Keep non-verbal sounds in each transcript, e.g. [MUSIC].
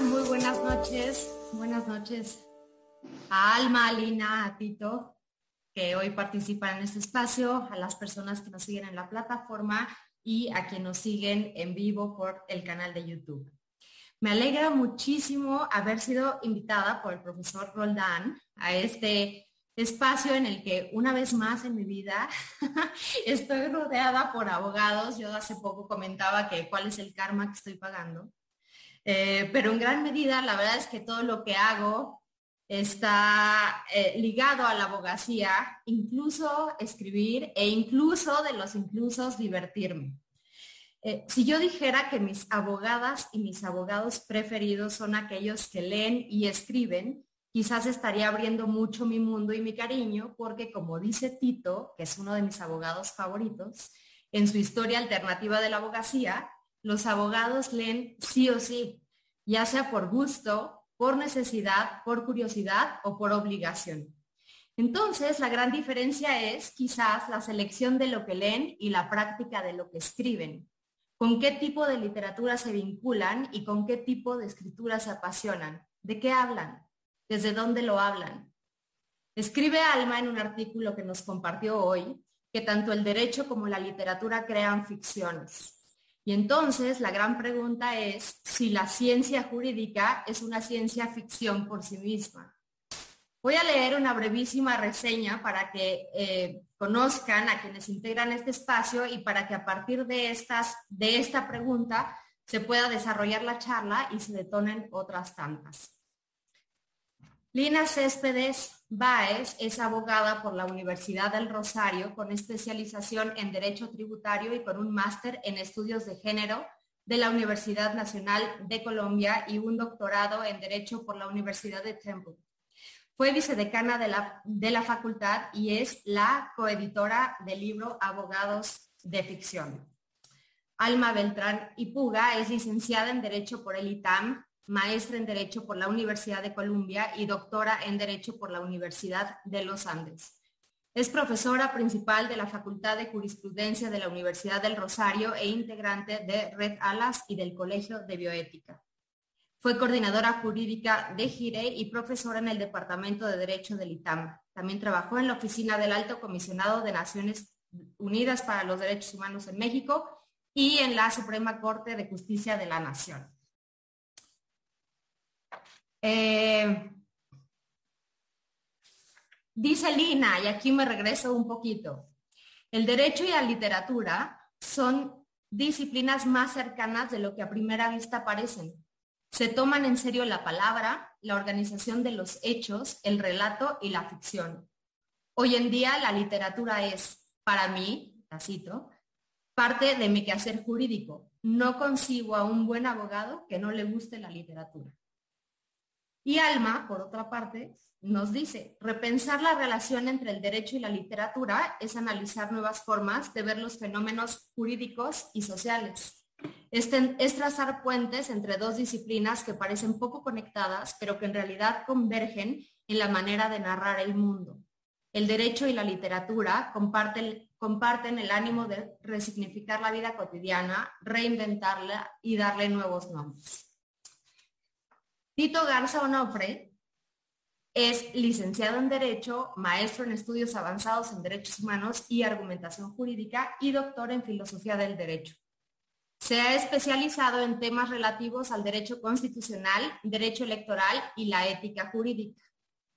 Muy buenas noches. Buenas noches a Alma, a Lina, a Tito, que hoy participan en este espacio, a las personas que nos siguen en la plataforma y a quienes nos siguen en vivo por el canal de YouTube. Me alegra muchísimo haber sido invitada por el profesor Roldán a este espacio en el que una vez más en mi vida [LAUGHS] estoy rodeada por abogados. Yo hace poco comentaba que cuál es el karma que estoy pagando. Eh, pero en gran medida la verdad es que todo lo que hago está eh, ligado a la abogacía, incluso escribir e incluso de los inclusos divertirme. Eh, si yo dijera que mis abogadas y mis abogados preferidos son aquellos que leen y escriben, quizás estaría abriendo mucho mi mundo y mi cariño, porque como dice Tito, que es uno de mis abogados favoritos, en su historia alternativa de la abogacía, los abogados leen sí o sí, ya sea por gusto, por necesidad, por curiosidad o por obligación. Entonces, la gran diferencia es quizás la selección de lo que leen y la práctica de lo que escriben con qué tipo de literatura se vinculan y con qué tipo de escritura se apasionan, de qué hablan, desde dónde lo hablan. Escribe Alma en un artículo que nos compartió hoy que tanto el derecho como la literatura crean ficciones. Y entonces la gran pregunta es si la ciencia jurídica es una ciencia ficción por sí misma. Voy a leer una brevísima reseña para que eh, conozcan a quienes integran este espacio y para que a partir de, estas, de esta pregunta se pueda desarrollar la charla y se detonen otras tantas. Lina Céspedes Báez es abogada por la Universidad del Rosario con especialización en Derecho Tributario y con un máster en Estudios de Género de la Universidad Nacional de Colombia y un doctorado en Derecho por la Universidad de Temple. Fue vicedecana de la, de la facultad y es la coeditora del libro Abogados de Ficción. Alma Beltrán y Puga es licenciada en Derecho por el ITAM, maestra en Derecho por la Universidad de Columbia y doctora en Derecho por la Universidad de los Andes. Es profesora principal de la Facultad de Jurisprudencia de la Universidad del Rosario e integrante de Red Alas y del Colegio de Bioética. Fue coordinadora jurídica de GIRE y profesora en el Departamento de Derecho del ITAM. También trabajó en la oficina del Alto Comisionado de Naciones Unidas para los Derechos Humanos en México y en la Suprema Corte de Justicia de la Nación. Eh, dice Lina, y aquí me regreso un poquito, el derecho y la literatura son disciplinas más cercanas de lo que a primera vista parecen. Se toman en serio la palabra, la organización de los hechos, el relato y la ficción. Hoy en día la literatura es, para mí, la cito, parte de mi quehacer jurídico. No consigo a un buen abogado que no le guste la literatura. Y Alma, por otra parte, nos dice, repensar la relación entre el derecho y la literatura es analizar nuevas formas de ver los fenómenos jurídicos y sociales. Es trazar puentes entre dos disciplinas que parecen poco conectadas, pero que en realidad convergen en la manera de narrar el mundo. El derecho y la literatura comparten el ánimo de resignificar la vida cotidiana, reinventarla y darle nuevos nombres. Tito Garza Onofre es licenciado en Derecho, maestro en estudios avanzados en Derechos Humanos y Argumentación Jurídica y doctor en Filosofía del Derecho. Se ha especializado en temas relativos al derecho constitucional, derecho electoral y la ética jurídica.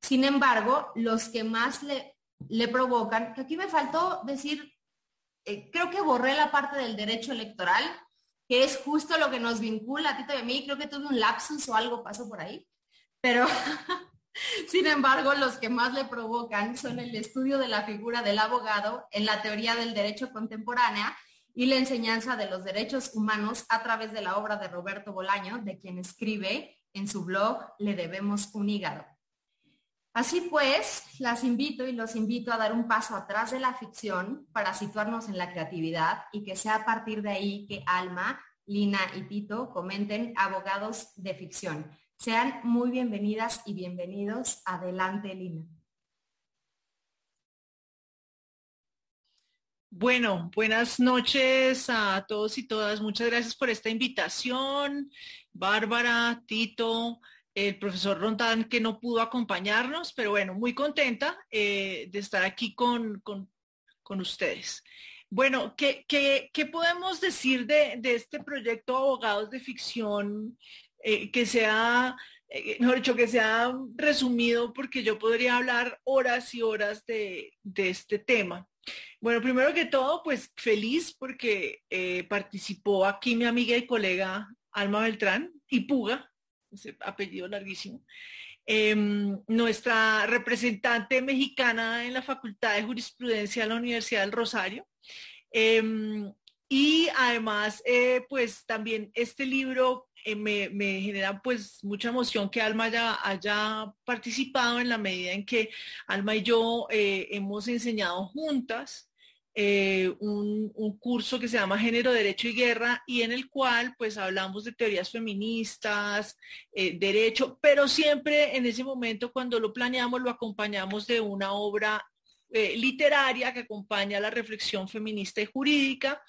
Sin embargo, los que más le, le provocan, que aquí me faltó decir, eh, creo que borré la parte del derecho electoral, que es justo lo que nos vincula a ti y a mí, creo que tuve un lapsus o algo pasó por ahí, pero [LAUGHS] sin embargo, los que más le provocan son el estudio de la figura del abogado en la teoría del derecho contemporánea y la enseñanza de los derechos humanos a través de la obra de Roberto Bolaño, de quien escribe en su blog Le debemos un hígado. Así pues, las invito y los invito a dar un paso atrás de la ficción para situarnos en la creatividad y que sea a partir de ahí que Alma, Lina y Tito comenten abogados de ficción. Sean muy bienvenidas y bienvenidos. Adelante, Lina. Bueno, buenas noches a todos y todas. Muchas gracias por esta invitación. Bárbara, Tito, el profesor Rondán que no pudo acompañarnos, pero bueno, muy contenta eh, de estar aquí con, ustedes. Bueno, ¿qué, podemos decir de, este proyecto Abogados de Ficción eh, que se ha, eh, mejor dicho, que se ha resumido porque yo podría hablar horas y horas de, de este tema? Bueno, primero que todo, pues feliz porque eh, participó aquí mi amiga y colega Alma Beltrán y Puga, ese apellido larguísimo, em, nuestra representante mexicana en la Facultad de Jurisprudencia de la Universidad del Rosario. Em, y además, eh, pues también este libro eh, me, genera pues mucha emoción que Alma haya, participado en la medida en que Alma y yo eh, hemos enseñado juntas eh, un, curso que se llama Género, Derecho y Guerra y en el cual pues hablamos de teorías feministas, derecho, pero siempre en ese momento cuando lo planeamos lo acompañamos de una obra eh, literaria que acompaña la reflexión feminista y jurídica,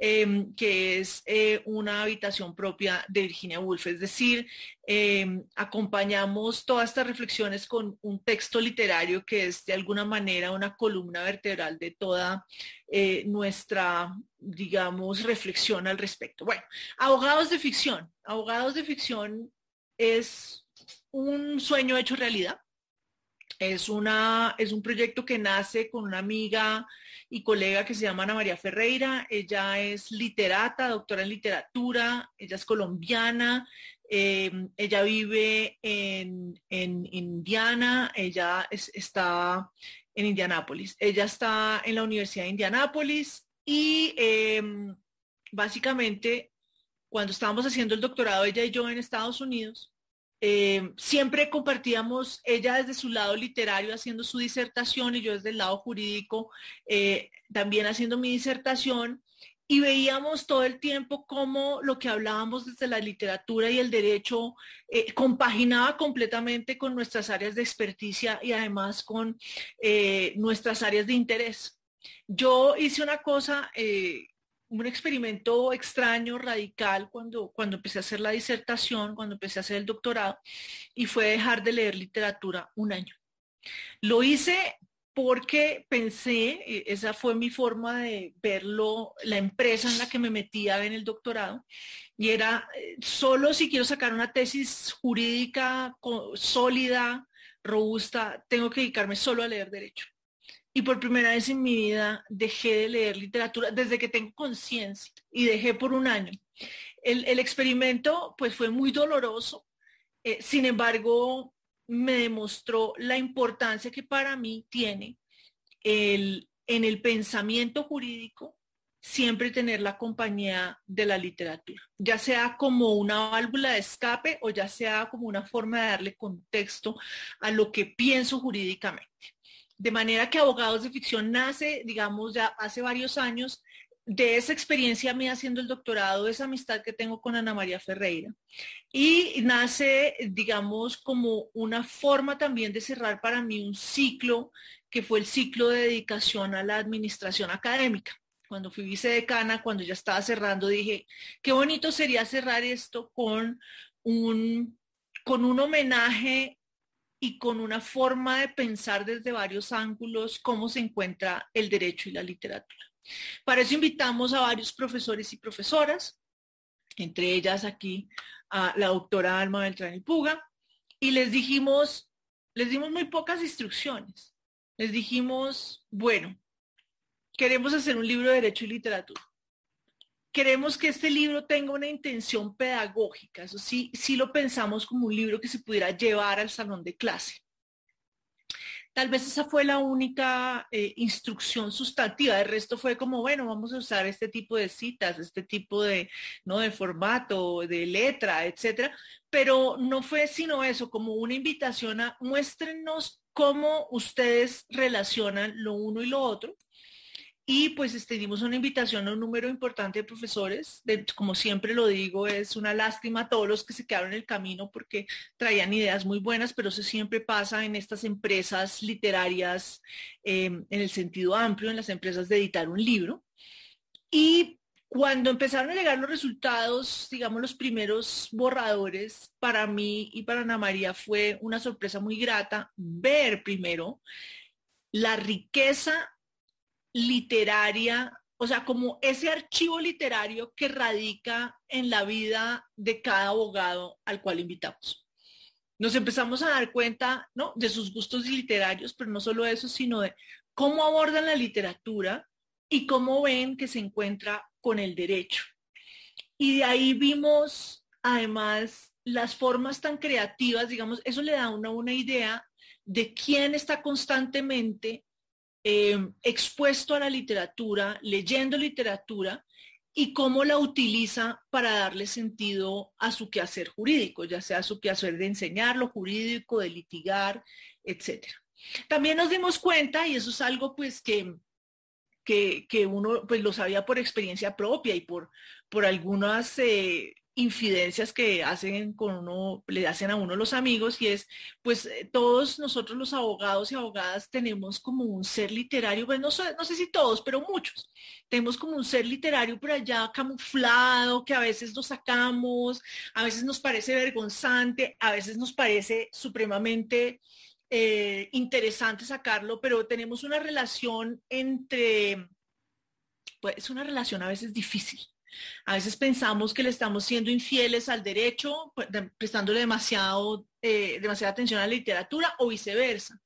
em, que es eh, una habitación propia de Virginia Woolf. Es decir, em, acompañamos todas estas reflexiones con un texto literario que es de alguna manera una columna vertebral de toda eh, nuestra, digamos, reflexión al respecto. Bueno, abogados de ficción. Abogados de ficción es un sueño hecho realidad. Es, una, es un proyecto que nace con una amiga y colega que se llama Ana María Ferreira. Ella es literata, doctora en literatura, ella es colombiana, em, ella vive en, Indiana, ella está en Indianápolis. Ella está en la Universidad de Indianápolis y em, básicamente cuando estábamos haciendo el doctorado ella y yo en Estados Unidos, eh, siempre compartíamos ella desde su lado literario haciendo su disertación y yo desde el lado jurídico eh, también haciendo mi disertación y veíamos todo el tiempo cómo lo que hablábamos desde la literatura y el derecho eh, compaginaba completamente con nuestras áreas de experticia y además con nuestras áreas de interés. Yo hice una cosa un experimento extraño, radical, cuando, cuando empecé a hacer la disertación, cuando empecé a hacer el doctorado, y fue dejar de leer literatura un año. Lo hice porque pensé, esa fue mi forma de verlo, la empresa en la que me metía en el doctorado, y era, eh, solo si quiero sacar una tesis jurídica sólida, robusta, tengo que dedicarme solo a leer derecho y por primera vez en mi vida dejé de leer literatura desde que tengo conciencia y dejé por un año. El, experimento pues fue muy doloroso, eh, sin embargo me demostró la importancia que para mí tiene el, en el pensamiento jurídico siempre tener la compañía de la literatura, ya sea como una válvula de escape o ya sea como una forma de darle contexto a lo que pienso jurídicamente. De manera que Abogados de Ficción nace, digamos, ya hace varios años de esa experiencia mía haciendo el doctorado, esa amistad que tengo con Ana María Ferreira. Y nace, digamos, como una forma también de cerrar para mí un ciclo que fue el ciclo de dedicación a la administración académica. Cuando fui vicedecana, cuando ya estaba cerrando, dije, qué bonito sería cerrar esto con un, con un homenaje y con una forma de pensar desde varios ángulos cómo se encuentra el derecho y la literatura. Para eso invitamos a varios profesores y profesoras, entre ellas aquí a la doctora Alma Beltrán y Puga, y les dijimos, les dimos muy pocas instrucciones. Les dijimos, bueno, queremos hacer un libro de derecho y literatura queremos que este libro tenga una intención pedagógica, eso sí, sí lo pensamos como un libro que se pudiera llevar al salón de clase. Tal vez esa fue la única eh, instrucción sustantiva. El resto fue como, bueno, vamos a usar este tipo de citas, este tipo de, ¿no? de formato, de letra, etcétera. Pero no fue sino eso, como una invitación a muéstrenos cómo ustedes relacionan lo uno y lo otro y pues extendimos una invitación a un número importante de profesores. De, como siempre lo digo, es una lástima a todos los que se quedaron en el camino porque traían ideas muy buenas, pero eso siempre pasa en estas empresas literarias em, en el sentido amplio, en las empresas de editar un libro. Y cuando empezaron a llegar los resultados, digamos los primeros borradores, para mí y para Ana María fue una sorpresa muy grata ver primero la riqueza literaria, o sea, como ese archivo literario que radica en la vida de cada abogado al cual invitamos. Nos empezamos a dar cuenta, ¿no? De sus gustos literarios, pero no solo eso, sino de cómo abordan la literatura y cómo ven que se encuentra con el derecho. Y de ahí vimos, además, las formas tan creativas, digamos, eso le da a uno una idea de quién está constantemente eh, expuesto a la literatura, leyendo literatura y cómo la utiliza para darle sentido a su quehacer jurídico, ya sea su quehacer de enseñar lo jurídico, de litigar, etc. También nos dimos cuenta, y eso es algo pues que, que, uno pues lo sabía por experiencia propia y por, por algunas eh, infidencias que hacen con uno, le hacen a uno los amigos y es, pues eh, todos nosotros los abogados y abogadas tenemos como un ser literario, pues no sé, no sé si todos, pero muchos, tenemos como un ser literario por allá camuflado, que a veces lo sacamos, a veces nos parece vergonzante, a veces nos parece supremamente eh, interesante sacarlo, pero tenemos una relación entre, pues es una relación a veces difícil a veces pensamos que le estamos siendo infieles al derecho, pues, prestándole demasiado, eh, demasiada atención a la literatura o viceversa.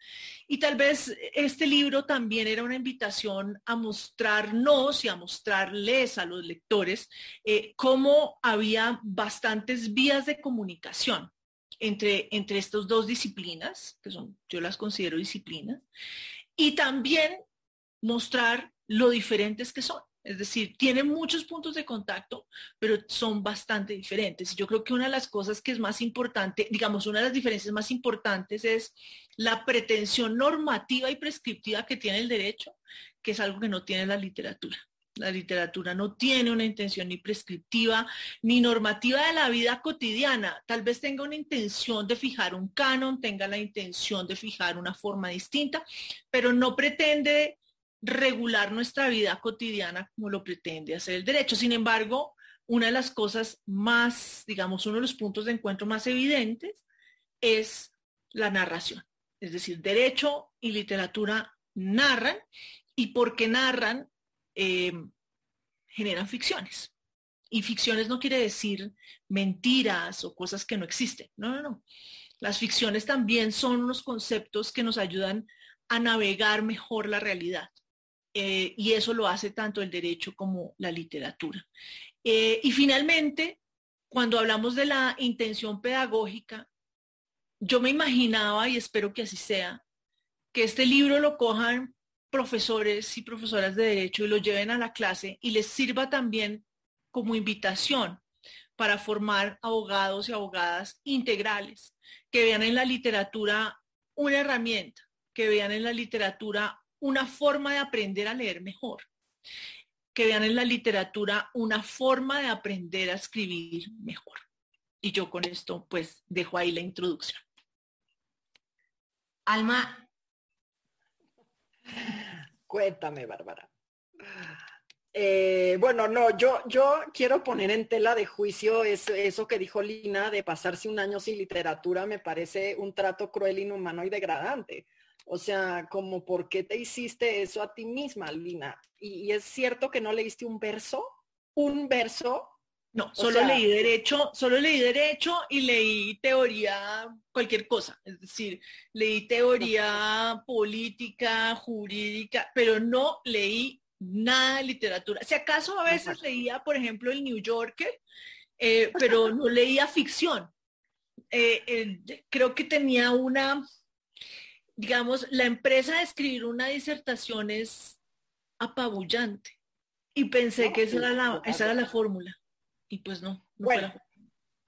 Y tal vez este libro también era una invitación a mostrarnos y a mostrarles a los lectores eh, cómo había bastantes vías de comunicación entre, entre estas dos disciplinas, que son, yo las considero disciplinas, y también mostrar lo diferentes que son. Es decir, tienen muchos puntos de contacto, pero son bastante diferentes. Yo creo que una de las cosas que es más importante, digamos, una de las diferencias más importantes es la pretensión normativa y prescriptiva que tiene el derecho, que es algo que no tiene la literatura. La literatura no tiene una intención ni prescriptiva ni normativa de la vida cotidiana. Tal vez tenga una intención de fijar un canon, tenga la intención de fijar una forma distinta, pero no pretende regular nuestra vida cotidiana como lo pretende hacer el derecho. Sin embargo, una de las cosas más, digamos, uno de los puntos de encuentro más evidentes es la narración. Es decir, derecho y literatura narran y porque narran, eh, generan ficciones. Y ficciones no quiere decir mentiras o cosas que no existen. No, no, no. Las ficciones también son unos conceptos que nos ayudan a navegar mejor la realidad. Eh, y eso lo hace tanto el derecho como la literatura. Eh, y finalmente, cuando hablamos de la intención pedagógica, yo me imaginaba, y espero que así sea, que este libro lo cojan profesores y profesoras de derecho y lo lleven a la clase y les sirva también como invitación para formar abogados y abogadas integrales, que vean en la literatura una herramienta, que vean en la literatura una forma de aprender a leer mejor, que vean en la literatura una forma de aprender a escribir mejor. Y yo con esto pues dejo ahí la introducción. Alma. Cuéntame, Bárbara. Eh, bueno, no, yo, yo quiero poner en tela de juicio eso, eso que dijo Lina de pasarse un año sin literatura, me parece un trato cruel, inhumano y degradante. O sea, como por qué te hiciste eso a ti misma, Lina. Y, es cierto que no leíste un verso, un verso. No, solo leí derecho, solo leí derecho y leí teoría, cualquier cosa. Es decir, leí teoría política, jurídica, pero no leí nada de literatura. Si acaso a veces leía, por ejemplo, el New Yorker, eh, pero no leía ficción. Eh, creo que tenía una, digamos, la empresa de escribir una disertación es apabullante. Y pensé que esa era la, esa era la fórmula. Y pues no, bueno,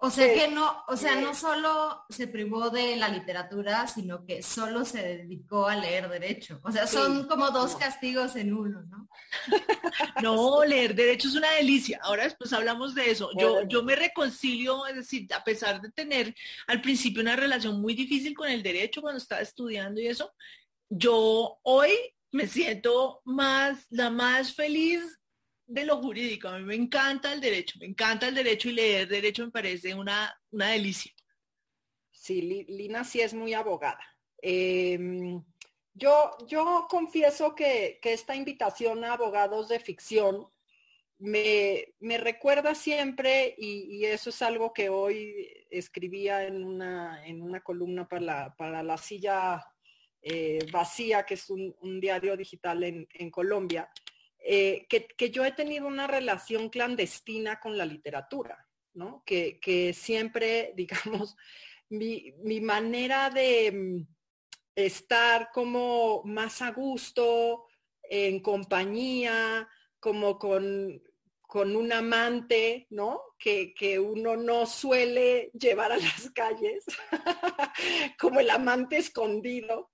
O sea que no, o sea, no solo se privó de la literatura, sino que solo se dedicó a leer derecho. O sea, son como dos castigos en uno, ¿no? [LAUGHS] No, leer derecho es una delicia. Ahora después hablamos de eso. Yo, yo me reconcilio, es decir, a pesar de tener al principio una relación muy difícil con el derecho cuando estaba estudiando y eso, yo hoy me siento más, la más feliz de lo jurídico. A mí me encanta el derecho, me encanta el derecho y leer derecho me parece una, una delicia. Sí, Lina sí es muy abogada. Em, yo, yo confieso que, esta invitación a abogados de ficción me, recuerda siempre, y, eso es algo que hoy escribía en una, en una columna para la, para la silla eh, vacía, que es un, diario digital en, en Colombia, eh, que, yo he tenido una relación clandestina con la literatura, ¿no? Que, siempre, [LAUGHS] digamos, mi, manera de mm, estar como más a gusto, en compañía, como con, un amante, ¿no? Que, que, uno no suele llevar a las [LAUGHS] calles, como el amante escondido,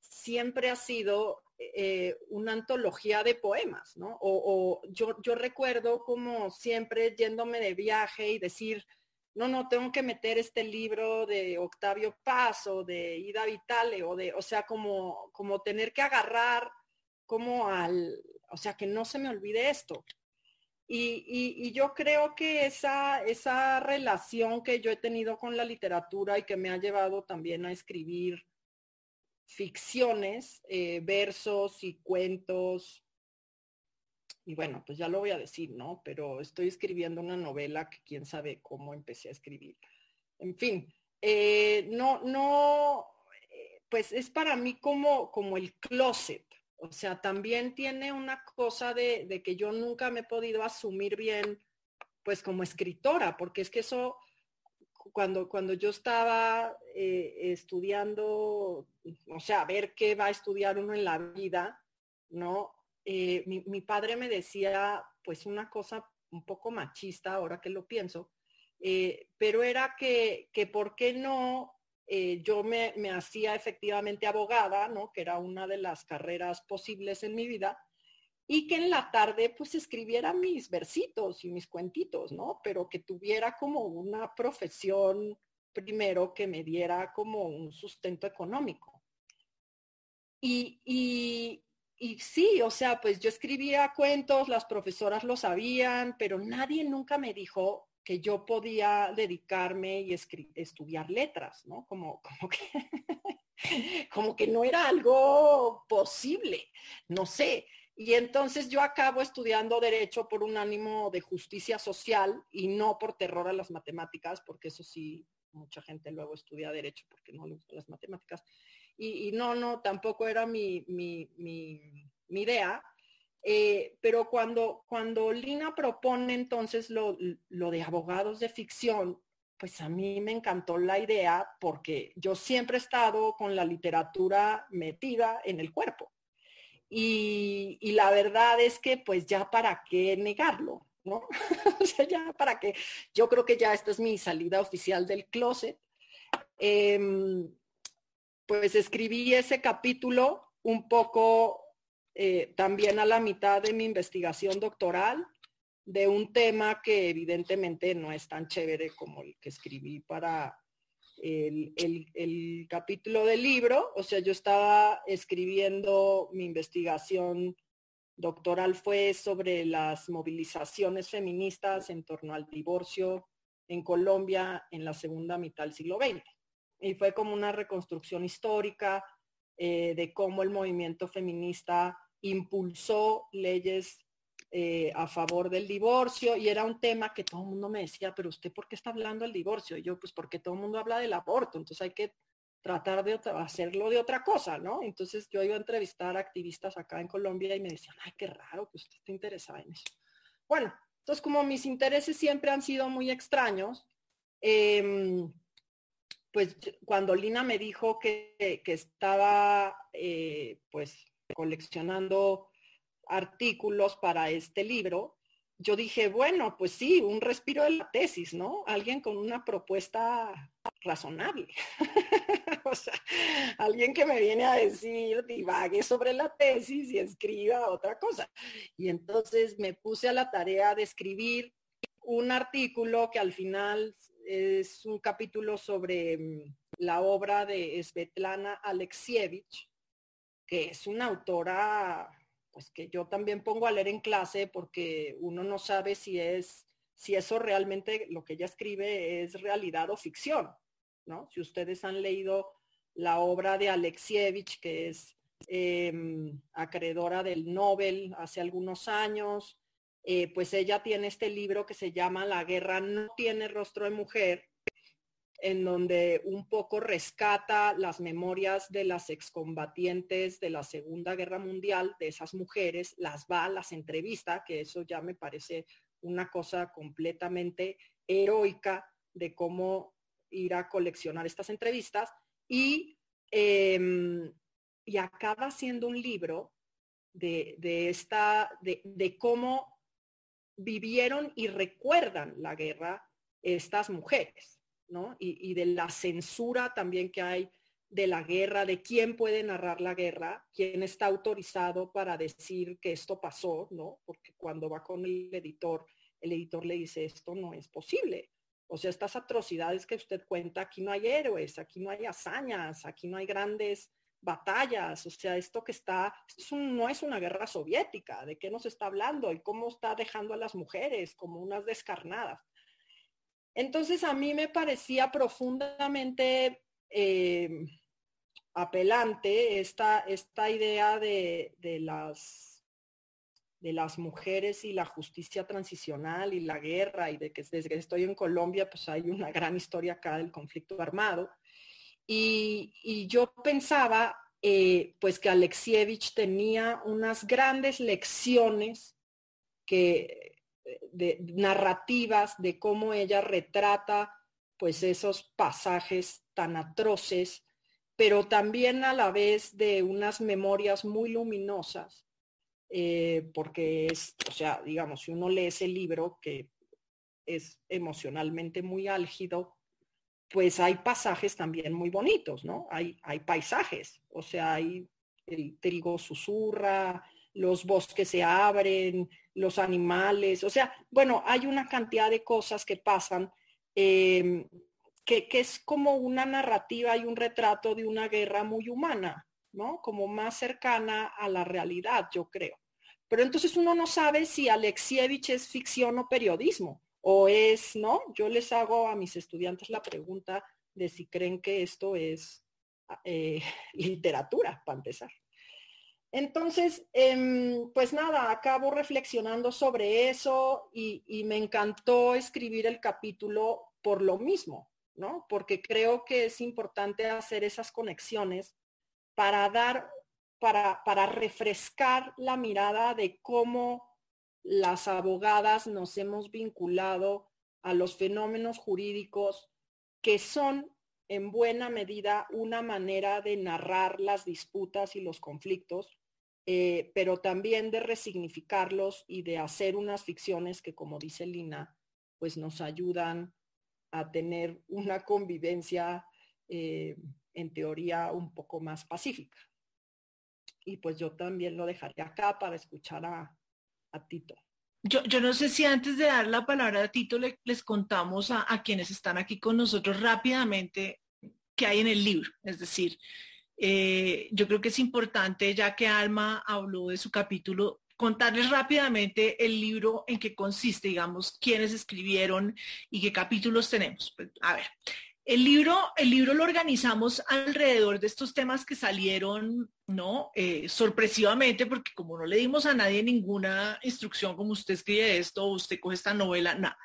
siempre ha sido eh, una antología de poemas, ¿no? O, yo, recuerdo como siempre yéndome de viaje y decir, no, no, tengo que meter este libro de Octavio Paz o de Ida Vitale o de, o sea, como, como tener que agarrar como al, o sea, que no se me olvide esto. Y, y, yo creo que esa, esa relación que yo he tenido con la literatura y que me ha llevado también a escribir ficciones, eh, versos y cuentos. Y bueno, pues ya lo voy a decir, ¿no? Pero estoy escribiendo una novela que quién sabe cómo empecé a escribir. En fin, eh, no, no, eh, pues es para mí como, como el closet. O sea, también tiene una cosa de, de que yo nunca me he podido asumir bien, pues como escritora, porque es que eso cuando, cuando yo estaba eh, estudiando, o sea, a ver qué va a estudiar uno en la vida, ¿no? Eh, mi, padre me decía, pues una cosa un poco machista, ahora que lo pienso, eh, pero era que, que por qué no yo me, me, hacía efectivamente abogada, ¿no? Que era una de las carreras posibles en mi vida, y que en la tarde pues escribiera mis versitos y mis cuentitos, ¿no? Pero que tuviera como una profesión primero que me diera como un sustento económico. Y, y, sí, o sea, pues yo escribía cuentos, las profesoras lo sabían, pero nadie nunca me dijo que yo podía dedicarme y estudiar letras, ¿no? Como, como, que, [LAUGHS] como que no era algo posible, no sé. Y entonces yo acabo estudiando derecho por un ánimo de justicia social y no por terror a las matemáticas, porque eso sí, mucha gente luego estudia derecho porque no le gustan las matemáticas. Y, no, no, tampoco era mi, idea. Eh, pero cuando, cuando Lina propone entonces lo, lo de abogados de ficción, pues a mí me encantó la idea porque yo siempre he estado con la literatura metida en el cuerpo. Y, la verdad es que pues ya para qué negarlo, ¿no? [LAUGHS] o sea, ya para qué. Yo creo que ya esta es mi salida oficial del closet. Em, pues escribí ese capítulo un poco eh, también a la mitad de mi investigación doctoral de un tema que evidentemente no es tan chévere como el que escribí para el, capítulo del libro, o sea, yo estaba escribiendo mi investigación doctoral fue sobre las movilizaciones feministas en torno al divorcio en Colombia en la segunda mitad del siglo XX. Y fue como una reconstrucción histórica eh, de cómo el movimiento feminista impulsó leyes eh, a favor del divorcio y era un tema que todo el mundo me decía, pero usted por qué está hablando del divorcio? Y yo, pues porque todo el mundo habla del aborto, entonces hay que tratar de hacerlo de otra cosa, ¿no? Entonces yo iba a entrevistar a activistas acá en Colombia y me decían, ay, qué raro que usted esté interesada en eso. Bueno, entonces como mis intereses siempre han sido muy extraños, em, pues cuando Lina me dijo que, estaba eh, pues coleccionando artículos para este libro, yo dije, bueno, pues sí, un respiro de la tesis, ¿no? Alguien con una propuesta razonable. [LAUGHS] o sea, alguien que me viene a decir, divague sobre la tesis y escriba otra cosa. Y entonces me puse a la tarea de escribir un artículo que al final es un capítulo sobre mm, la obra de Svetlana Alexievich, que es una autora pues que yo también pongo a leer en clase porque uno no sabe si es si eso realmente lo que ella escribe es realidad o ficción, ¿no? Si ustedes han leído la obra de Alexievich, que es em, acreedora del Nobel hace algunos años, eh, pues ella tiene este libro que se llama La guerra no tiene rostro de mujer, en donde un poco rescata las memorias de las excombatientes de la Segunda Guerra Mundial, de esas mujeres, las va, las entrevista, que eso ya me parece una cosa completamente heroica de cómo ir a coleccionar estas entrevistas y, em, y acaba siendo un libro de, esta, de, de cómo vivieron y recuerdan la guerra estas mujeres. Y, de la censura también que hay de la guerra, de quién puede narrar la guerra, quién está autorizado para decir que esto pasó, ¿no? Porque cuando va con el editor, el editor le dice, esto no es posible. O sea, estas atrocidades que usted cuenta, aquí no hay héroes, aquí no hay hazañas, aquí no hay grandes batallas, o sea, esto que está, no es una guerra soviética, ¿de qué nos está hablando? Y cómo está dejando a las mujeres como unas descarnadas. Entonces a mí me parecía profundamente eh, apelante esta, esta idea de, las, de las mujeres y la justicia transicional y la guerra y de que desde que estoy en Colombia pues hay una gran historia acá del conflicto armado. Y, yo pensaba eh, pues que Alexievich tenía unas grandes lecciones que de narrativas de cómo ella retrata pues esos pasajes tan atroces, pero también a la vez de unas memorias muy luminosas, eh, porque es, o sea, digamos, si uno lee ese libro que es emocionalmente muy álgido, pues hay pasajes también muy bonitos, ¿no? Hay, hay paisajes, o sea, hay el trigo susurra, los bosques se abren, los animales, o sea, bueno, hay una cantidad de cosas que pasan em, que, es como una narrativa y un retrato de una guerra muy humana, ¿no? Como más cercana a la realidad, yo creo. Pero entonces uno no sabe si Alexievich es ficción o periodismo, o es, ¿no? Yo les hago a mis estudiantes la pregunta de si creen que esto es eh, [LAUGHS] literatura, para empezar. Entonces, em, pues nada, acabo reflexionando sobre eso y, me encantó escribir el capítulo por lo mismo, ¿no? Porque creo que es importante hacer esas conexiones para dar, para, para refrescar la mirada de cómo las abogadas nos hemos vinculado a los fenómenos jurídicos que son en buena medida una manera de narrar las disputas y los conflictos, eh, pero también de resignificarlos y de hacer unas ficciones que, como dice Lina, pues nos ayudan a tener una convivencia eh, en teoría un poco más pacífica. Y pues yo también lo dejaré acá para escuchar a, Tito. Yo, no sé si antes de dar la palabra a Tito les contamos a, quienes están aquí con nosotros rápidamente qué hay en el libro. Es decir, eh, yo creo que es importante, ya que Alma habló de su capítulo, contarles rápidamente el libro en qué consiste, digamos, quiénes escribieron y qué capítulos tenemos. Pues, a ver, el libro, el libro lo organizamos alrededor de estos temas que salieron, ¿no? Eh, sorpresivamente, porque como no le dimos a nadie ninguna instrucción, como usted escribe esto, usted coge esta novela, nada.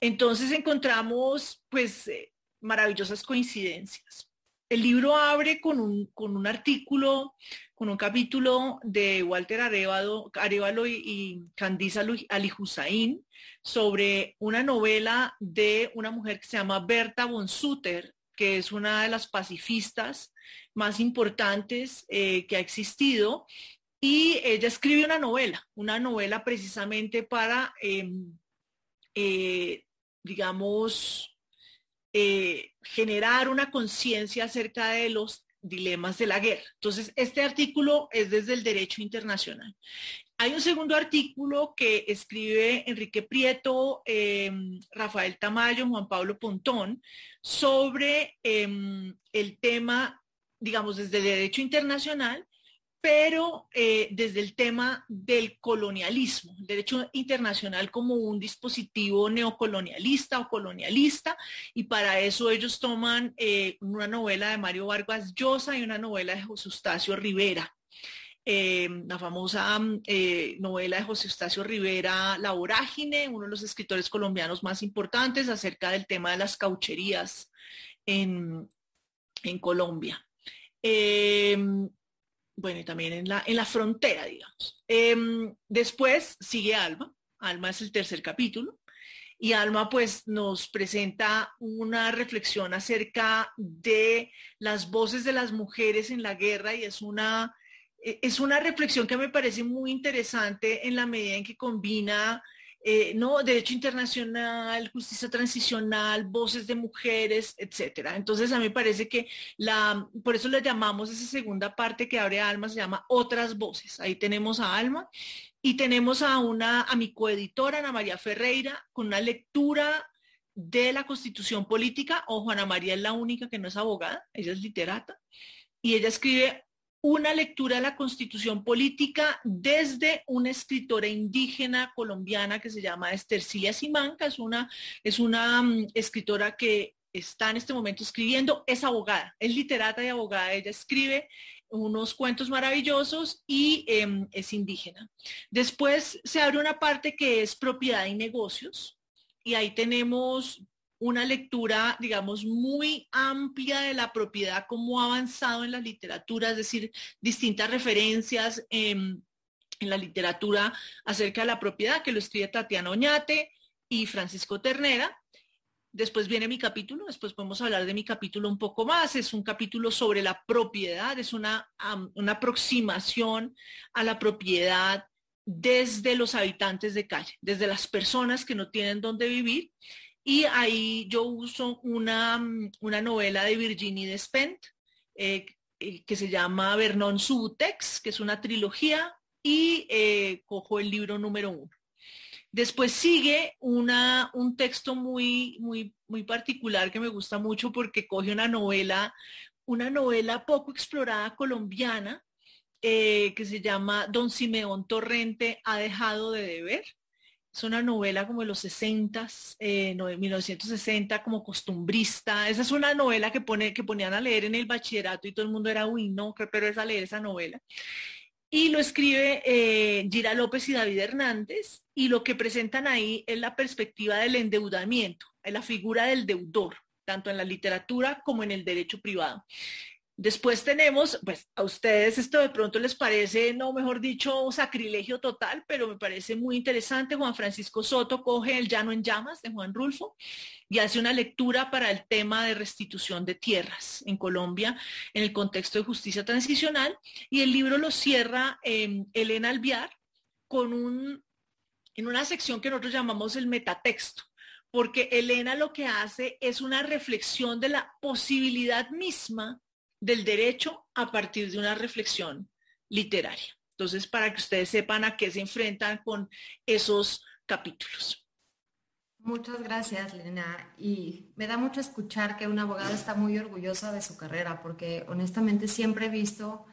Entonces encontramos, pues, eh, maravillosas coincidencias. El libro abre con un, con un artículo, con un capítulo de Walter Arevalo, Arevalo y, y Candice Ali Hussain sobre una novela de una mujer que se llama Berta von Sutter, que es una de las pacifistas más importantes eh, que ha existido. Y ella escribe una novela, una novela precisamente para, em, eh, digamos, eh, generar una conciencia acerca de los dilemas de la guerra. Entonces, este artículo es desde el derecho internacional. Hay un segundo artículo que escribe Enrique Prieto, em, Rafael Tamayo, Juan Pablo Pontón, sobre em, el tema, digamos, desde el derecho internacional pero eh, desde el tema del colonialismo, el derecho internacional como un dispositivo neocolonialista o colonialista, y para eso ellos toman eh, una novela de Mario Vargas Llosa y una novela de José Eustacio Rivera. Eh, la famosa novela de José Eustacio Rivera, La Vorágine, uno de los escritores colombianos más importantes acerca del tema de las caucherías en Colombia bueno, y también en la, en la frontera, digamos. Em, después sigue Alma, Alma es el tercer capítulo, y Alma pues nos presenta una reflexión acerca de las voces de las mujeres en la guerra y es una, e, es una reflexión que me parece muy interesante en la medida en que combina eh, ¿no? Derecho internacional, justicia transicional, voces de mujeres, etcétera. Entonces a mí parece que la, por eso le llamamos esa segunda parte que abre Alma, se llama Otras Voces. Ahí tenemos a Alma y tenemos a una, a mi coeditora, Ana María Ferreira, con una lectura de la constitución política. Ojo, Ana María es la única que no es abogada, ella es literata. Y ella escribe una lectura de la constitución política desde una escritora indígena colombiana que se llama Estercilla Simanca, es una, es una mm, escritora que está en este momento escribiendo, es abogada, es literata y abogada, ella escribe unos cuentos maravillosos y em, es indígena. Después se abre una parte que es propiedad y negocios y ahí tenemos una lectura, digamos, muy amplia de la propiedad, cómo ha avanzado en la literatura, es decir, distintas referencias en, la literatura acerca de la propiedad, que lo escribe Tatiana Oñate y Francisco Ternera. Después viene mi capítulo, después podemos hablar de mi capítulo un poco más. Es un capítulo sobre la propiedad, es una, una aproximación a la propiedad desde los habitantes de calle, desde las personas que no tienen dónde vivir y ahí yo uso una, mm, una novela de Virginie Despentes eh, eh, que se llama Vernon Subutex, que es una trilogía, y eh, cojo el libro número uno. Después sigue una, un texto muy, muy, muy particular que me gusta mucho porque coge una novela, una novela poco explorada colombiana, que se llama Don Simeón Torrente ha dejado de deber. Es una novela como de los 60, eh, 1960, como costumbrista. Esa es una novela que, pone, que ponían a leer en el bachillerato y todo el mundo era, uy, no, pero es a leer esa novela. Y lo escribe eh, Gira López y David Hernández y lo que presentan ahí es la perspectiva del endeudamiento, es la figura del deudor, tanto en la literatura como en el derecho privado. Después tenemos, pues a ustedes esto de pronto les parece, no, mejor dicho, sacrilegio total, pero me parece muy interesante. Juan Francisco Soto coge El Llano en Llamas de Juan Rulfo y hace una lectura para el tema de restitución de tierras en Colombia en el contexto de justicia transicional y el libro lo cierra em, Elena Alviar con un, en una sección que nosotros llamamos el metatexto porque Elena lo que hace es una reflexión de la posibilidad misma del derecho a partir de una reflexión literaria. Entonces, para que ustedes sepan a qué se enfrentan con esos capítulos. Muchas gracias, Lena. Y me da mucho escuchar que un abogado está muy orgullosa de su carrera, porque honestamente siempre he visto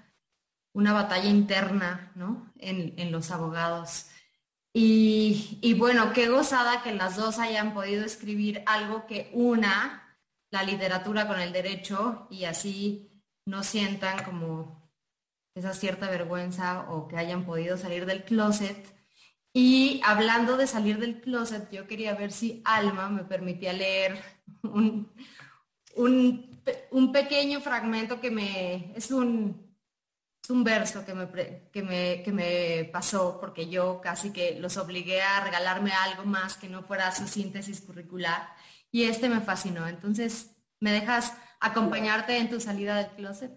una batalla interna ¿no? en, los abogados. Y, y, bueno, qué gozada que las dos hayan podido escribir algo que una la literatura con el derecho y así no sientan como esa cierta vergüenza o que hayan podido salir del closet. Y hablando de salir del closet, yo quería ver si Alma me permitía leer un, un, pequeño fragmento que me es un, un verso que me, que, me, que me pasó porque yo casi que los obligué a regalarme algo más que no fuera su síntesis curricular y este me fascinó. Entonces, ¿me dejas acompañarte en tu salida del closet.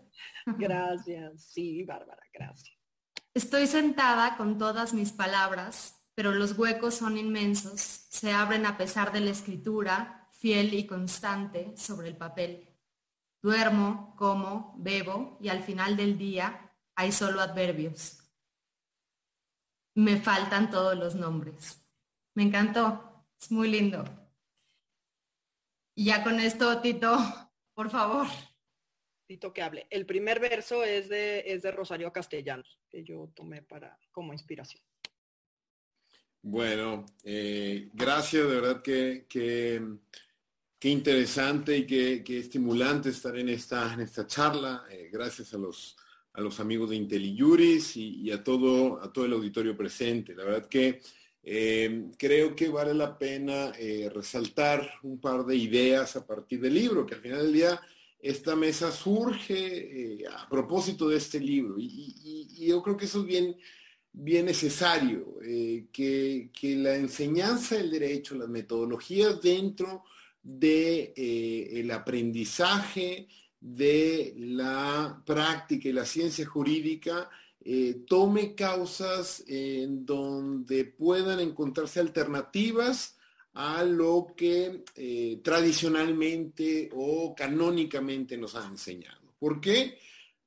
Gracias, sí, Bárbara, gracias. Estoy sentada con todas mis palabras, pero los huecos son inmensos, se abren a pesar de la escritura, fiel y constante, sobre el papel. Duermo, como, bebo y al final del día hay solo adverbios. Me faltan todos los nombres. Me encantó, es muy lindo. Y ya con esto, Tito, por favor. Tito que hable. El primer verso es de, es de Rosario Castellanos, que yo tomé para, como inspiración. Bueno, eh, gracias, de verdad que, que, interesante y que, estimulante estar en esta, en esta charla. Eh, gracias a los, a los amigos de IntelliJuris y, y, a, todo, a todo el auditorio presente. La verdad que eh, creo que vale la pena resaltar un par de ideas a partir del libro, que al final del día esta mesa surge eh, a propósito de este libro. Y, yo creo que eso es bien, bien necesario, eh, que, la enseñanza del derecho, las metodologías dentro del de, eh, aprendizaje de la práctica y la ciencia jurídica tome causas en donde puedan encontrarse alternativas a lo que eh, tradicionalmente o canónicamente nos han enseñado. ¿Por qué?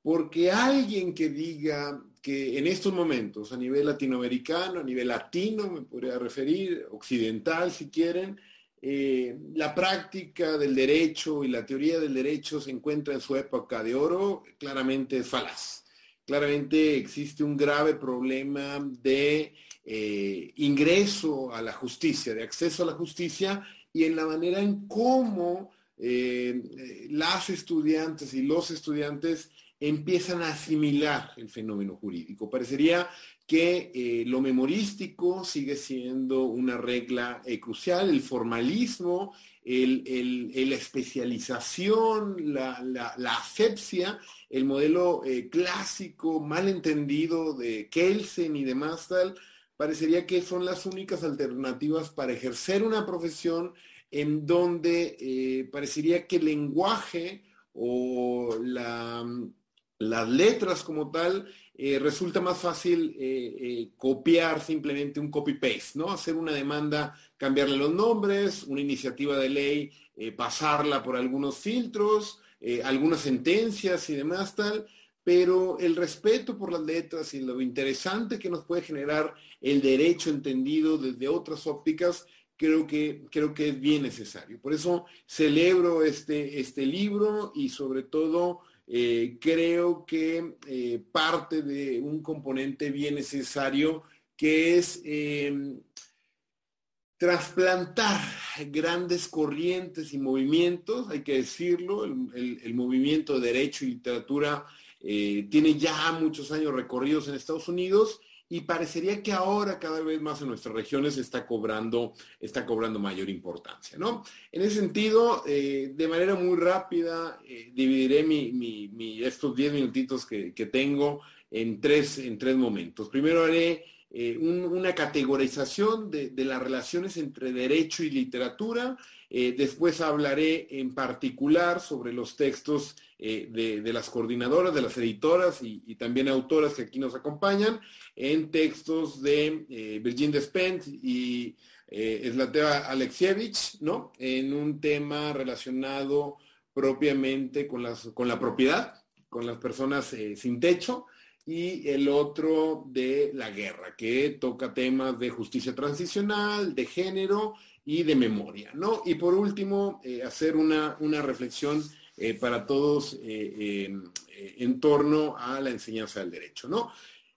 Porque alguien que diga que en estos momentos, a nivel latinoamericano, a nivel latino, me podría referir, occidental si quieren, eh, la práctica del derecho y la teoría del derecho se encuentra en su época de oro, claramente es falaz. Claramente existe un grave problema de eh, ingreso a la justicia, de acceso a la justicia y en la manera en cómo eh, eh, las estudiantes y los estudiantes empiezan a asimilar el fenómeno jurídico. Parecería que lo memorístico sigue siendo una regla crucial, el formalismo, la especialización, la, la, asepsia, el modelo clásico mal entendido de Kelsen y de Mastal, parecería que son las únicas alternativas para ejercer una profesión en donde eh, parecería que el lenguaje o las letras como tal eh, resulta más fácil eh, copiar simplemente un copy-paste, ¿no? Hacer una demanda, cambiarle los nombres, una iniciativa de ley, pasarla por algunos filtros, algunas sentencias y demás tal, pero el respeto por las letras y lo interesante que nos puede generar el derecho entendido desde otras ópticas, creo que, creo que es bien necesario. Por eso celebro este, este libro y sobre todo eh, creo que eh, parte de un componente bien necesario que es em, trasplantar grandes corrientes y movimientos, hay que decirlo, el movimiento de derecho y literatura eh, tiene ya muchos años recorridos en Estados Unidos y parecería que ahora cada vez más en nuestras regiones está cobrando, está cobrando mayor importancia, ¿no? En ese sentido, eh, de manera muy rápida, eh, dividiré mi, estos 10 minutitos que, tengo en tres, en tres momentos. Primero haré una categorización de, las relaciones entre derecho y literatura. Después hablaré en particular sobre los textos eh, de, las coordinadoras, de las editoras y, también autoras que aquí nos acompañan, en textos de eh, Virgin Despentes y eh, Slatea Alexievich, ¿no? En un tema relacionado propiamente con, las, con la propiedad, con las personas eh, sin techo, y el otro de la guerra, que toca temas de justicia transicional, de género y de memoria, ¿no? Y por último, hacer una, una reflexión eh, para todos eh, eh, en torno a la enseñanza del derecho, ¿no?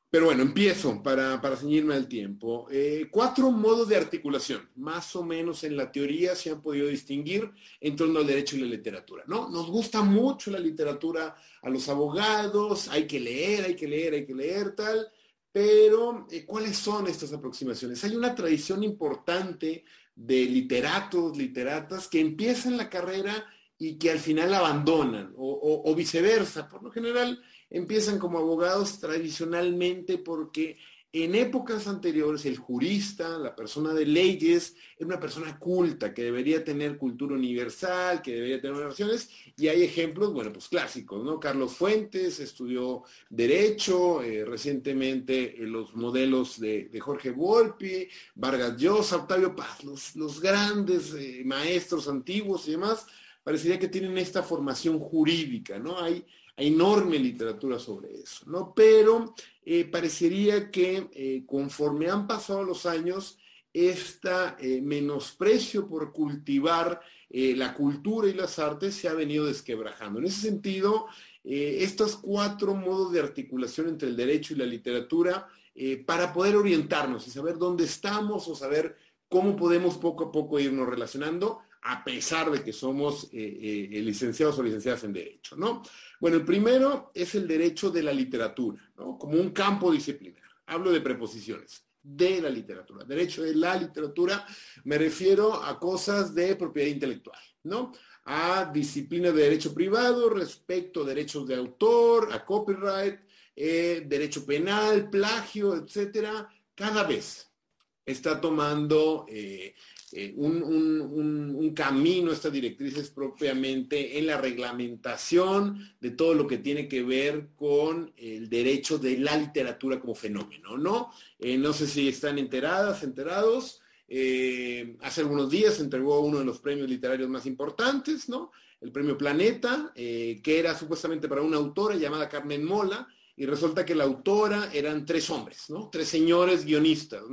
Pero bueno, empiezo para, para ceñirme al tiempo. cuatro modos de articulación, más o menos en la teoría se han podido distinguir en torno al derecho y la literatura, ¿no? Nos gusta mucho la literatura a los abogados, hay que leer, hay que leer, hay que leer, tal, pero ¿cuáles son estas aproximaciones? Hay una tradición importante de literatos, literatas que empiezan la carrera y que al final abandonan, o, viceversa. Por lo general empiezan como abogados tradicionalmente porque en épocas anteriores el jurista, la persona de leyes, era una persona culta que debería tener cultura universal, que debería tener relaciones, y hay ejemplos, bueno, pues clásicos, ¿no? Carlos Fuentes estudió Derecho, eh, recientemente eh, los modelos de, Jorge Volpi, Vargas Llosa, Octavio Paz, los, grandes eh, maestros antiguos y demás, parecería que tienen esta formación jurídica, ¿no? Hay, enorme literatura sobre eso, ¿no? Pero eh, parecería que eh, conforme han pasado los años, este menosprecio por cultivar la cultura y las artes se ha venido desquebrajando. En ese sentido, estos cuatro modos de articulación entre el derecho y la literatura, para poder orientarnos y saber dónde estamos o saber cómo podemos poco a poco irnos relacionando, a pesar de que somos eh, eh, licenciados o licenciadas en Derecho, ¿no? Bueno, el primero es el derecho de la literatura, ¿no? Como un campo disciplinar. Hablo de preposiciones, de la literatura. Derecho de la literatura, me refiero a cosas de propiedad intelectual, ¿no? A disciplina de derecho privado respecto a derechos de autor, a copyright, eh, derecho penal, plagio, etcétera, cada vez está tomando eh, un, camino, estas directrices propiamente en la reglamentación de todo lo que tiene que ver con el derecho de la literatura como fenómeno, ¿no? Eh, no sé si están enteradas, enterados. Eh, hace algunos días se entregó uno de los premios literarios más importantes, ¿no? El premio Planeta, que era supuestamente para una autora llamada Carmen Mola, y resulta que la autora eran tres hombres, ¿no? Tres señores guionistas.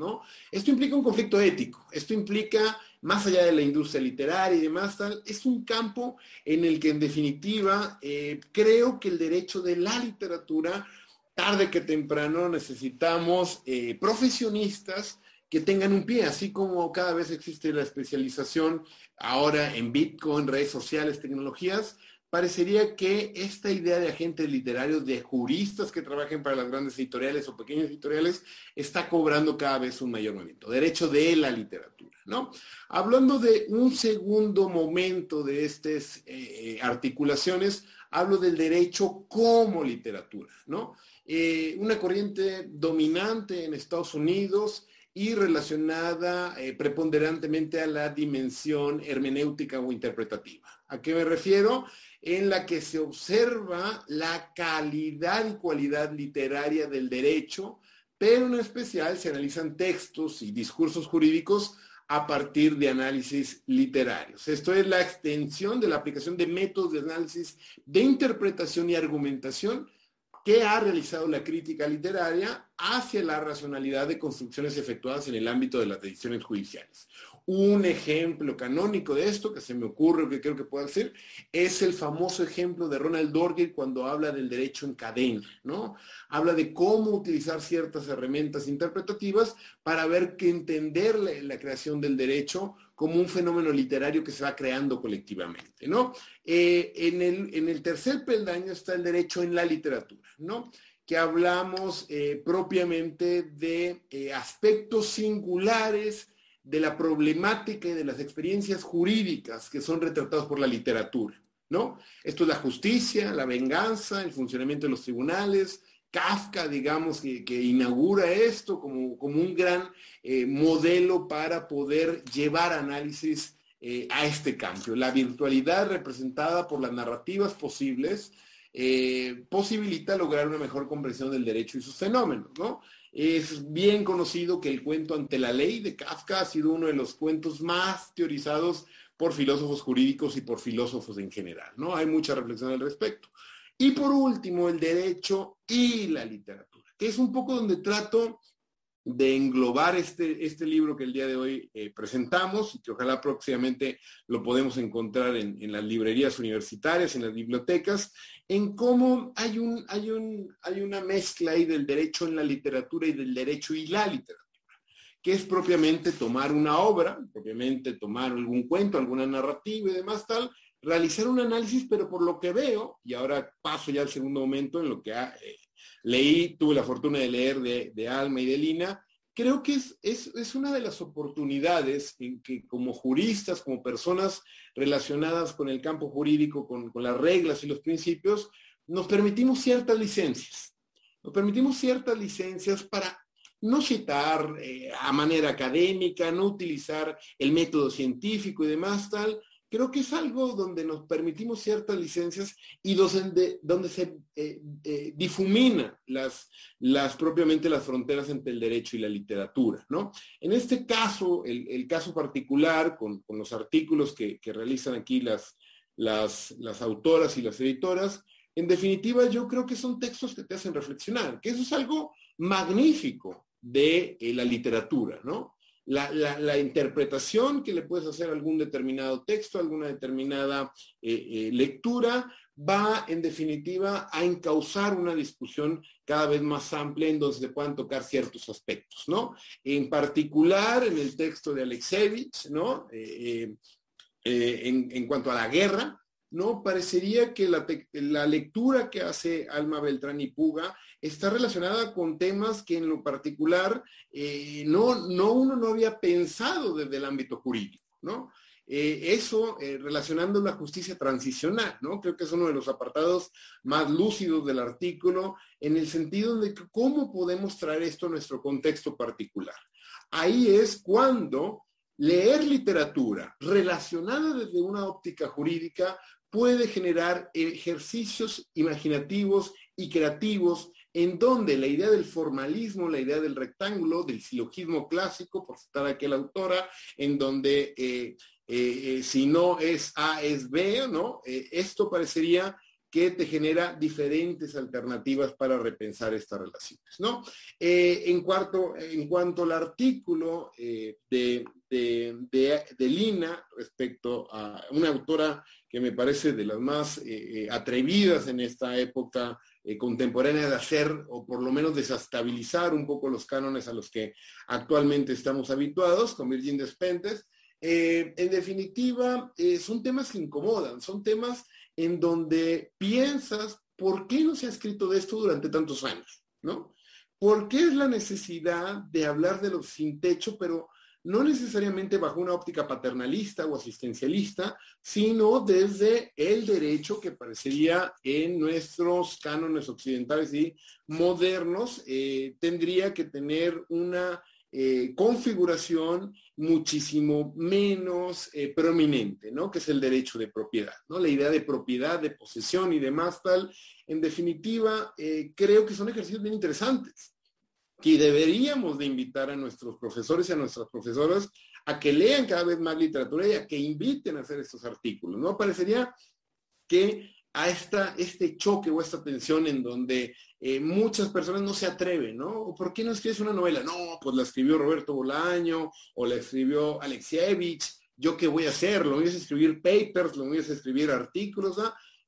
Esto implica un conflicto ético, esto implica, más allá de la industria literaria y demás, tal, es un campo en el que en definitiva eh, creo que el derecho de la literatura, tarde que temprano, necesitamos eh, profesionistas que tengan un pie, así como cada vez existe la especialización ahora en Bitcoin, redes sociales, tecnologías, parecería que esta idea de agentes literarios, de juristas que trabajen para las grandes editoriales o pequeñas editoriales, está cobrando cada vez un mayor movimiento. Derecho de la literatura, ¿no? Hablando de un segundo momento de estas eh, articulaciones, hablo del derecho como literatura, ¿no? Eh, una corriente dominante en Estados Unidos y relacionada eh, preponderantemente a la dimensión hermenéutica o interpretativa. ¿A qué me refiero? En la que se observa la calidad y cualidad literaria del derecho, pero en especial se analizan textos y discursos jurídicos a partir de análisis literarios. Esto es la extensión de la aplicación de métodos de análisis de interpretación y argumentación que ha realizado la crítica literaria hacia la racionalidad de construcciones efectuadas en el ámbito de las decisiones judiciales. Un ejemplo canónico de esto que se me ocurre o que creo que pueda ser es el famoso ejemplo de Ronald Dorger cuando habla del derecho en cadena, ¿no? Habla de cómo utilizar ciertas herramientas interpretativas para ver que entender la, creación del derecho como un fenómeno literario que se va creando colectivamente, ¿no? Eh, en, el, en el tercer peldaño está el derecho en la literatura, ¿no? que hablamos eh, propiamente de eh, aspectos singulares de la problemática y de las experiencias jurídicas que son retratados por la literatura, ¿no? Esto es la justicia, la venganza, el funcionamiento de los tribunales, Kafka, digamos, que, inaugura esto como, como un gran eh, modelo para poder llevar análisis eh, a este cambio. La virtualidad representada por las narrativas posibles eh, posibilita lograr una mejor comprensión del derecho y sus fenómenos, ¿no? Es bien conocido que el cuento ante la ley de Kafka ha sido uno de los cuentos más teorizados por filósofos jurídicos y por filósofos en general, ¿no? Hay mucha reflexión al respecto. Y por último, el derecho y la literatura, que es un poco donde trato de englobar este, este libro que el día de hoy eh, presentamos y que ojalá próximamente lo podemos encontrar en, las librerías universitarias, en las bibliotecas, en cómo hay, un, hay, un, hay una mezcla ahí del derecho en la literatura y del derecho y la literatura, que es propiamente tomar una obra, propiamente tomar algún cuento, alguna narrativa y demás tal, realizar un análisis, pero por lo que veo, y ahora paso ya al segundo momento en lo que eh, leí, tuve la fortuna de leer de, Alma y de Lina, creo que es, es, una de las oportunidades en que como juristas, como personas relacionadas con el campo jurídico, con, las reglas y los principios, nos permitimos ciertas licencias. Nos permitimos ciertas licencias para no citar eh, a manera académica, no utilizar el método científico y demás tal, creo que es algo donde nos permitimos ciertas licencias y donde, donde se eh, eh, difumina las, las, propiamente las fronteras entre el derecho y la literatura. ¿no? En este caso, el, caso particular, con, los artículos que, realizan aquí las, las, las autoras y las editoras, en definitiva yo creo que son textos que te hacen reflexionar, que eso es algo magnífico de eh, la literatura, ¿no? La, interpretación que le puedes hacer a algún determinado texto, alguna determinada eh, eh, lectura, va en definitiva a encauzar una discusión cada vez más amplia en donde se puedan tocar ciertos aspectos, ¿no? En particular en el texto de Alexevich, ¿no? Eh, en, cuanto a la guerra, ¿no? Parecería que la, la, lectura que hace Alma Beltrán y Puga está relacionada con temas que en lo particular eh, no, no uno no había pensado desde el ámbito jurídico, ¿no? Eh, eso eh, relacionando la justicia transicional, ¿no? Creo que es uno de los apartados más lúcidos del artículo en el sentido de cómo podemos traer esto a nuestro contexto particular. Ahí es cuando leer literatura relacionada desde una óptica jurídica puede generar ejercicios imaginativos y creativos en donde la idea del formalismo, la idea del rectángulo, del silogismo clásico, por citar a aquella autora, en donde eh, eh, eh, si no es A es B, ¿no? esto parecería que te genera diferentes alternativas para repensar estas relaciones, ¿no? en, cuarto, en cuanto al artículo de, de, Lina respecto a una autora que me parece de las más atrevidas en esta época eh, contemporánea de hacer o por lo menos desestabilizar un poco los cánones a los que actualmente estamos habituados con Virgin Despentes. Eh, en definitiva, eh, son temas que incomodan, son temas en donde piensas, ¿por qué no se ha escrito de esto durante tantos años? ¿No? ¿Por qué es la necesidad de hablar de los sin techo, pero no necesariamente bajo una óptica paternalista o asistencialista, sino desde el derecho que parecería en nuestros cánones occidentales y modernos eh, tendría que tener una eh, configuración muchísimo menos eh, prominente, ¿no? Que es el derecho de propiedad, ¿no? La idea de propiedad, de posesión y demás tal, en definitiva, creo que son ejercicios bien interesantes que deberíamos de invitar a nuestros profesores y a nuestras profesoras a que lean cada vez más literatura y a que inviten a hacer estos artículos, ¿no? Parecería que a esta, este choque o esta tensión en donde eh, muchas personas no se atreven, ¿no? ¿Por qué no escribes una novela? No, pues la escribió Roberto Bolaño o la escribió Alexievich, ¿yo qué voy a hacer? ¿Lo voy a escribir papers? ¿Lo voy a escribir artículos?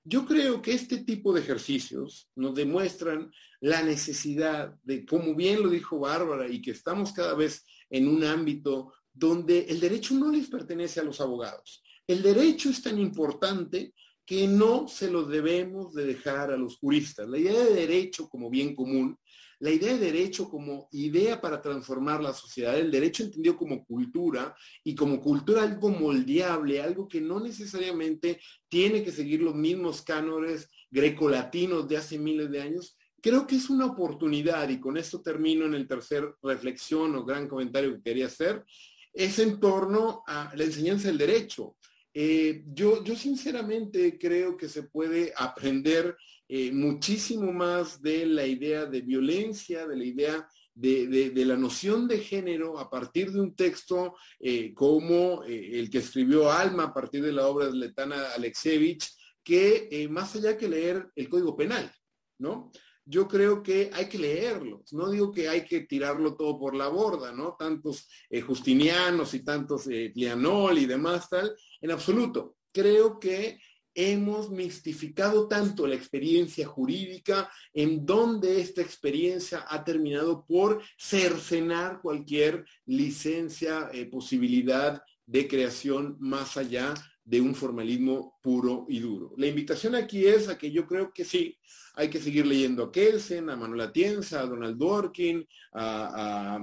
Yo creo que este tipo de ejercicios nos demuestran la necesidad de, como bien lo dijo Bárbara, y que estamos cada vez en un ámbito donde el derecho no les pertenece a los abogados. El derecho es tan importante que no se lo debemos de dejar a los juristas. La idea de derecho como bien común la idea de derecho como idea para transformar la sociedad, el derecho entendido como cultura y como cultura algo moldeable, algo que no necesariamente tiene que seguir los mismos cánones grecolatinos de hace miles de años, creo que es una oportunidad, y con esto termino en el tercer reflexión o gran comentario que quería hacer, es en torno a la enseñanza del derecho. Eh, yo, yo sinceramente creo que se puede aprender eh, muchísimo más de la idea de violencia, de la idea de, la noción de género a partir de un texto eh, como el que escribió Alma a partir de la obra de Letana Alexevich, que más allá que leer el Código Penal, ¿no? Yo creo que hay que leerlos. No digo que hay que tirarlo todo por la borda, ¿no? Tantos justinianos y tantos eh, y demás tal, en absoluto. Creo que hemos mistificado tanto la experiencia jurídica en donde esta experiencia ha terminado por cercenar cualquier licencia, eh, posibilidad de creación más allá de un formalismo puro y duro. La invitación aquí es a que yo creo que sí, hay que seguir leyendo a Kelsen, a Manuel Atienza, a Donald Dworkin, a,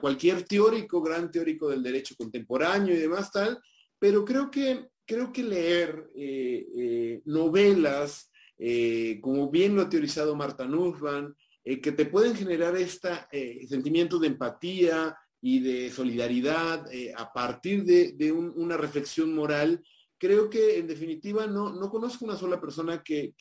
cualquier teórico, gran teórico del derecho contemporáneo y demás tal, pero creo que, creo que leer eh, eh, novelas, eh, como bien lo ha teorizado Marta Nussbaum, que te pueden generar este sentimiento de empatía y de solidaridad a partir de, una reflexión moral. Creo que en definitiva no, no conozco una sola persona que,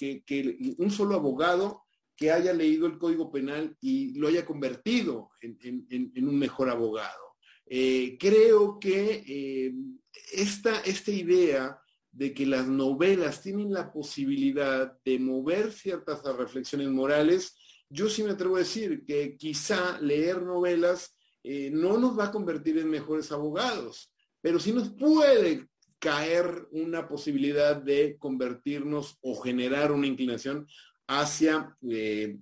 un solo abogado que haya leído el Código Penal y lo haya convertido en, un mejor abogado. creo que esta, esta idea de que las novelas tienen la posibilidad de mover ciertas reflexiones morales, yo sí me atrevo a decir que quizá leer novelas eh, no nos va a convertir en mejores abogados, pero sí nos puede caer una posibilidad de convertirnos o generar una inclinación hacia eh,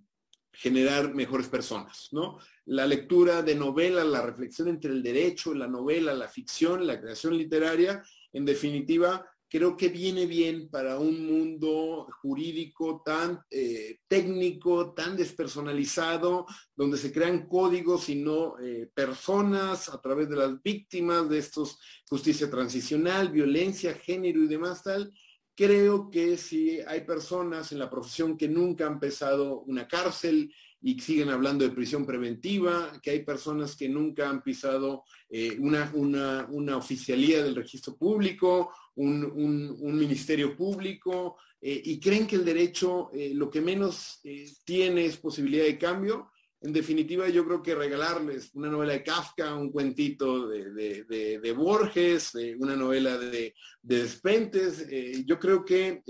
generar mejores personas, ¿no? La lectura de novelas, la reflexión entre el derecho, la novela, la ficción, la creación literaria, en definitiva, creo que viene bien para un mundo jurídico tan eh, técnico, tan despersonalizado, donde se crean códigos y no eh, personas a través de las víctimas de estos justicia transicional, violencia, género y demás tal. Creo que si hay personas en la profesión que nunca han pisado una cárcel y siguen hablando de prisión preventiva, que hay personas que nunca han pisado eh, una, una, oficialía del registro público, un, ministerio público, eh, y creen que el derecho eh, lo que menos tiene es posibilidad de cambio. En definitiva, yo creo que regalarles una novela de Kafka, un cuentito de, Borges, una novela de, de Despentes, yo creo que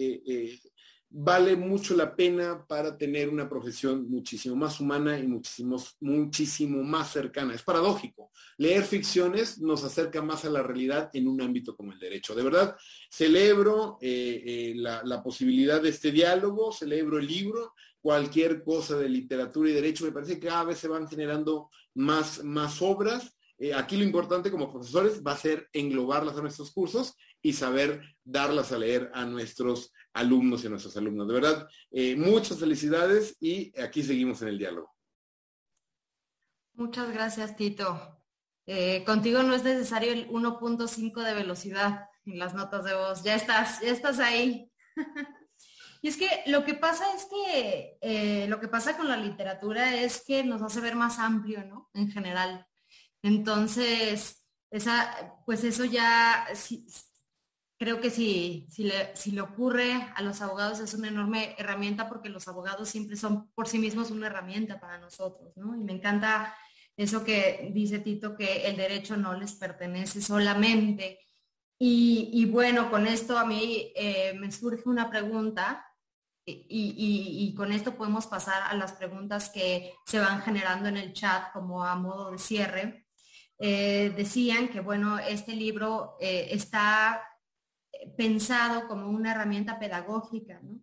vale mucho la pena para tener una profesión muchísimo más humana y muchísimo, muchísimo más cercana. Es paradójico. Leer ficciones nos acerca más a la realidad en un ámbito como el derecho. De verdad, celebro eh, eh, la, posibilidad de este diálogo, celebro el libro, cualquier cosa de literatura y derecho. Me parece que cada vez se van generando más, más obras. Eh, aquí lo importante como profesores va a ser englobarlas a nuestros cursos y saber darlas a leer a nuestros alumnos y a nuestros alumnos. De verdad, eh, muchas felicidades y aquí seguimos en el diálogo. Muchas gracias, Tito. Eh, contigo no es necesario el 1.5 de velocidad en las notas de voz. Ya estás, ya estás ahí. [LAUGHS] y es que lo que pasa es que eh, lo que pasa con la literatura es que nos hace ver más amplio, ¿no? En general. Entonces, esa, pues eso ya, creo que si, si, le, si le ocurre a los abogados es una enorme herramienta porque los abogados siempre son por sí mismos una herramienta para nosotros, ¿no? Y me encanta eso que dice Tito, que el derecho no les pertenece solamente. Y, bueno, con esto a mí eh, me surge una pregunta y, con esto podemos pasar a las preguntas que se van generando en el chat como a modo de cierre. Eh, decían que, bueno, este libro eh, está pensado como una herramienta pedagógica, ¿no?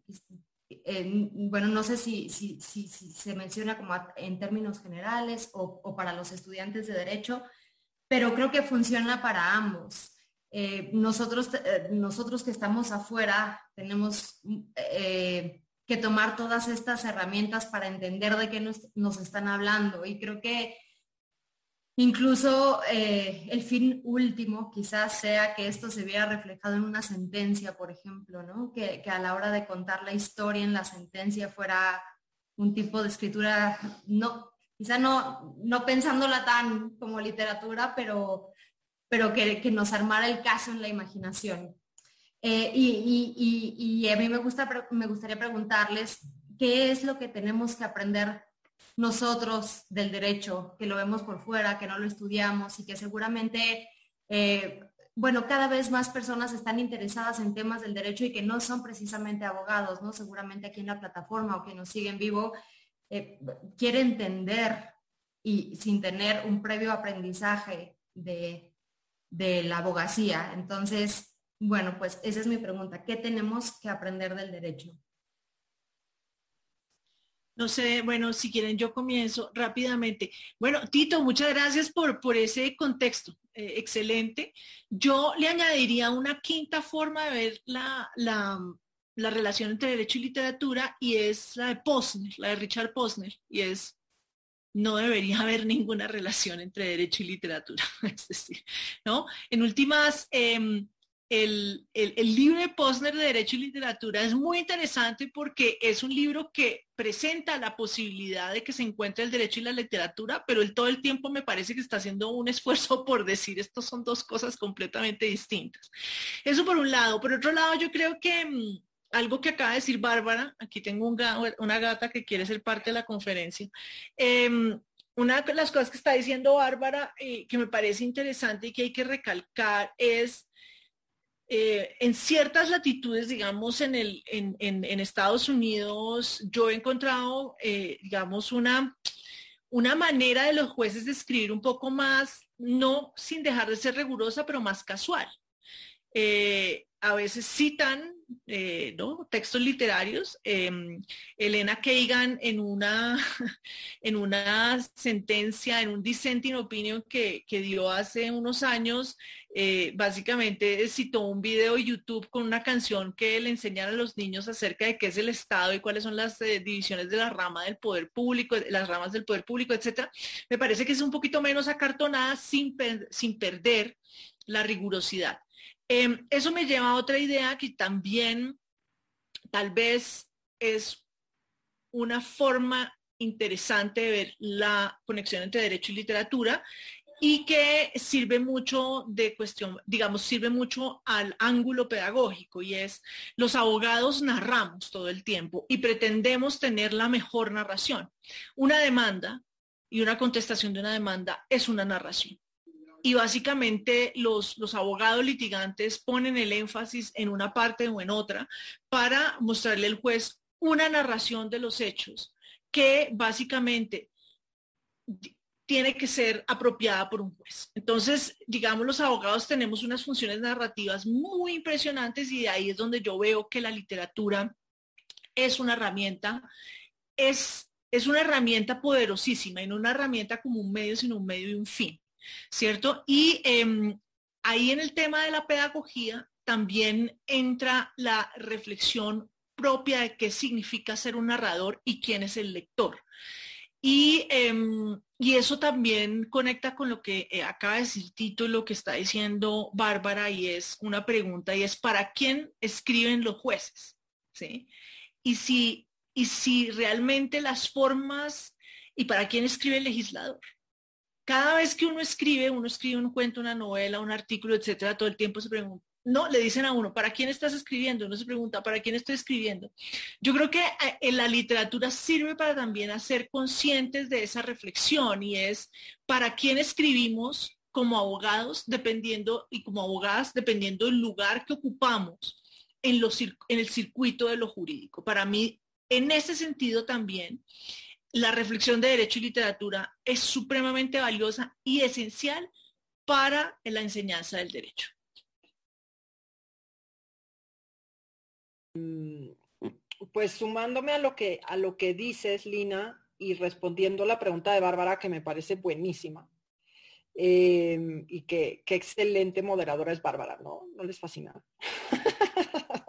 bueno, no sé si, se menciona como en términos generales o, para los estudiantes de derecho, pero creo que funciona para ambos. Eh, nosotros, eh, nosotros que estamos afuera tenemos eh, que tomar todas estas herramientas para entender de qué nos están hablando y creo que Incluso eh, el fin último quizás sea que esto se viera reflejado en una sentencia, por ejemplo, ¿no? que, a la hora de contar la historia en la sentencia fuera un tipo de escritura, no, quizá no, no pensándola tan como literatura, pero, pero que, nos armara el caso en la imaginación. Eh, y, a mí me, gusta, me gustaría preguntarles qué es lo que tenemos que aprender nosotros del derecho, que lo vemos por fuera, que no lo estudiamos y que seguramente, eh, bueno, cada vez más personas están interesadas en temas del derecho y que no son precisamente abogados, ¿no? Seguramente aquí en la plataforma o que nos siguen vivo, eh, quiere entender y sin tener un previo aprendizaje de, de la abogacía. Entonces, bueno, pues esa es mi pregunta. ¿Qué tenemos que aprender del derecho? No sé, bueno, si quieren yo comienzo rápidamente. Bueno, Tito, muchas gracias por, por ese contexto. Eh, excelente. Yo le añadiría una quinta forma de ver la, la, la, relación entre derecho y literatura y es la de Posner, la de Richard Posner, y es no debería haber ninguna relación entre derecho y literatura. [LAUGHS] es decir, ¿no? En últimas, em, el, libro de Posner de Derecho y Literatura es muy interesante porque es un libro que presenta la posibilidad de que se encuentre el derecho y la literatura, pero él todo el tiempo me parece que está haciendo un esfuerzo [LAUGHS] por decir estos son dos cosas completamente distintas. Eso por un lado. Por otro lado, yo creo que mm, algo que acaba de decir Bárbara, aquí tengo una gata que quiere ser parte de la conferencia. Em, una de las cosas que está diciendo Bárbara eh, que me parece interesante y que hay que recalcar es eh, en ciertas latitudes, digamos, en, el, en, Estados Unidos, yo he encontrado, eh, digamos, una, una manera de los jueces de escribir un poco más, no sin dejar de ser rigurosa, pero más casual. Eh, a veces citan textos literarios. Em, Elena Kagan en una, [LAUGHS] en una sentencia, en un dissenting opinion que dio hace unos años, eh, básicamente citó un video de YouTube con una canción que le enseñara a los niños acerca de qué es el Estado y cuáles son las eh, divisiones de la rama del poder público, las ramas del poder público, etcétera. Me parece que es un poquito menos acartonada sin, sin perder la rigurosidad. Em, eso me lleva a otra idea que también tal vez es una forma interesante de ver la conexión entre derecho y literatura y que sirve mucho de cuestión, digamos, sirve mucho al ángulo pedagógico y es los abogados narramos todo el tiempo y pretendemos tener la mejor narración. Una demanda y una contestación de una demanda es una narración y básicamente los, los abogados litigantes ponen el énfasis en una parte o en otra para mostrarle al juez una narración de los hechos que básicamente tiene que ser apropiada por un juez. Entonces, digamos, los abogados tenemos unas funciones narrativas muy impresionantes y de ahí es donde yo veo que la literatura es una herramienta, es, es una herramienta poderosísima y no una herramienta como un medio, sino un medio y un fin. ¿cierto? Y em, ahí en el tema de la pedagogía también entra la reflexión propia de qué significa ser un narrador y quién es el lector. Y, em, y eso también conecta con lo que eh, acaba de decir Tito lo que está diciendo Bárbara y es una pregunta y es ¿para quién escriben los jueces? ¿Sí? Y si, y si realmente las formas y para quién escribe el legislador cada vez que uno escribe, uno escribe un cuento, una novela, un artículo, etcétera, todo el tiempo se pregunta, no, le dicen a uno, ¿para quién estás escribiendo? Uno se pregunta, ¿para quién estoy escribiendo? Yo creo que eh, la literatura sirve para también hacer conscientes de esa reflexión y es para quién escribimos como abogados, dependiendo, y como abogadas, dependiendo del lugar que ocupamos en, en el circuito de lo jurídico. Para mí, en ese sentido también, la reflexión de derecho y literatura es supremamente valiosa y esencial para la enseñanza del derecho. Pues sumándome a lo que, a lo que dices, Lina, y respondiendo la pregunta de Bárbara, que me parece buenísima, em, y que qué excelente moderadora es Bárbara, ¿no? ¿No les fascina? [LAUGHS]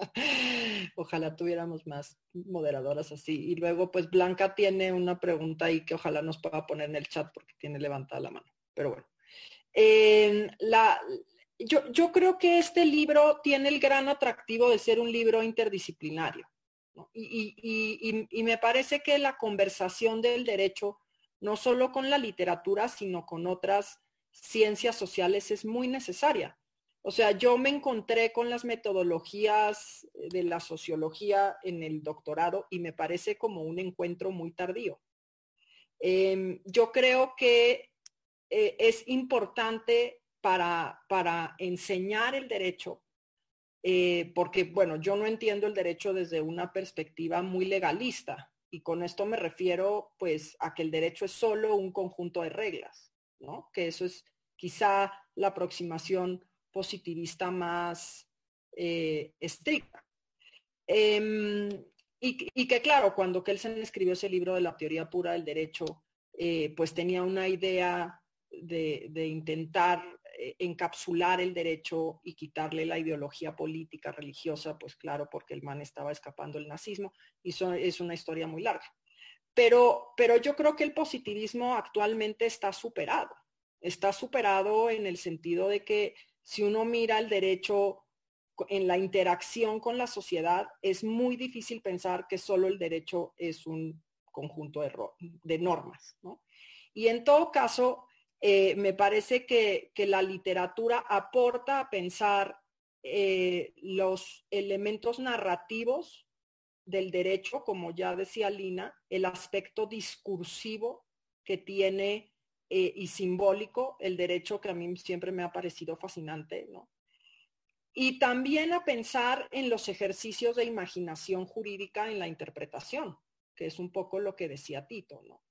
ojalá tuviéramos más moderadoras así. Y luego, pues Blanca tiene una pregunta ahí que ojalá nos pueda poner en el chat porque tiene levantada la mano. Pero bueno. la, yo, yo, creo que este libro tiene el gran atractivo de ser un libro interdisciplinario. Y, y, y, me parece que la conversación del derecho, no solo con la literatura, sino con otras ciencias sociales, es muy necesaria. O sea, yo me encontré con las metodologías de la sociología en el doctorado y me parece como un encuentro muy tardío. Em, yo creo que eh, es importante para, para, enseñar el derecho, eh, porque, bueno, yo no entiendo el derecho desde una perspectiva muy legalista y con esto me refiero pues a que el derecho es solo un conjunto de reglas, ¿no? Que eso es quizá la aproximación positivista más eh, estricta. Em, y, que claro, cuando Kelsen escribió ese libro de la teoría pura del derecho, eh, pues tenía una idea de, intentar eh, encapsular el derecho y quitarle la ideología política, religiosa, pues claro, porque el man estaba escapando del nazismo, y eso es una historia muy larga. Pero, pero yo creo que el positivismo actualmente está superado. Está superado en el sentido de que si uno mira el derecho en la interacción con la sociedad, es muy difícil pensar que solo el derecho es un conjunto de, normas. Y en todo caso, eh, me parece que, la literatura aporta a pensar eh, los elementos narrativos del derecho, como ya decía Lina, el aspecto discursivo que tiene eh, y simbólico el derecho que a mí siempre me ha parecido fascinante, ¿no? Y también a pensar en los ejercicios de imaginación jurídica en la interpretación, que es un poco lo que decía Tito, ¿no?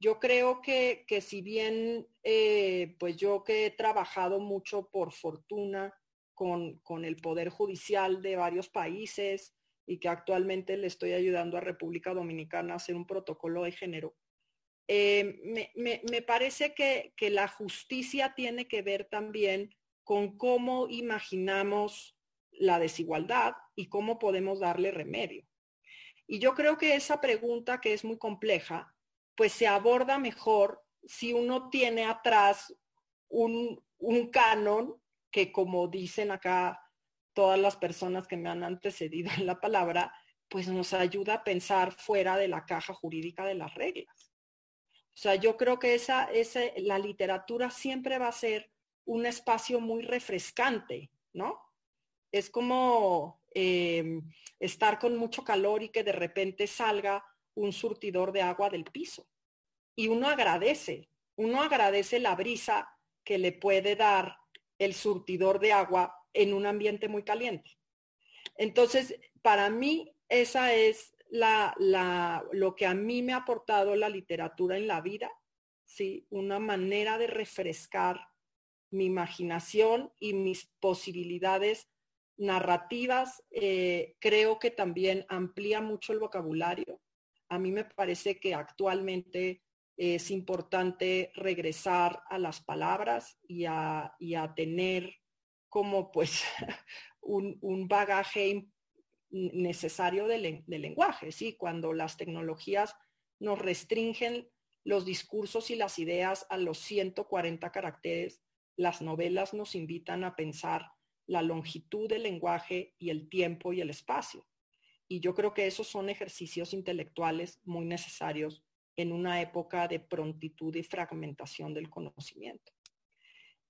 Yo creo que, si bien, eh, pues yo que he trabajado mucho por fortuna con, con, el Poder Judicial de varios países y que actualmente le estoy ayudando a República Dominicana a hacer un protocolo de género, eh, me, parece que, la justicia tiene que ver también con cómo imaginamos la desigualdad y cómo podemos darle remedio. Y yo creo que esa pregunta, que es muy compleja, pues se aborda mejor si uno tiene atrás un, un canon que, como dicen acá todas las personas que me han antecedido en la palabra, pues nos ayuda a pensar fuera de la caja jurídica de las reglas. O sea, yo creo que esa, la literatura siempre va a ser un espacio muy refrescante, ¿no? Es como em, estar con mucho calor y que de repente salga un surtidor de agua del piso. Y uno agradece, uno agradece la brisa que le puede dar el surtidor de agua en un ambiente muy caliente. Entonces, para mí, esa es la, lo que a mí me ha aportado la literatura en la vida, ¿sí? una manera de refrescar mi imaginación y mis posibilidades narrativas. Eh, creo que también amplía mucho el vocabulario. A mí me parece que actualmente es importante regresar a las palabras y a, tener como pues [LAUGHS] un, un bagaje necesario del, lenguaje, ¿sí? Cuando las tecnologías nos restringen los discursos y las ideas a los 140 caracteres, las novelas nos invitan a pensar la longitud del lenguaje y el tiempo y el espacio. Y yo creo que esos son ejercicios intelectuales muy necesarios en una época de prontitud y fragmentación del conocimiento.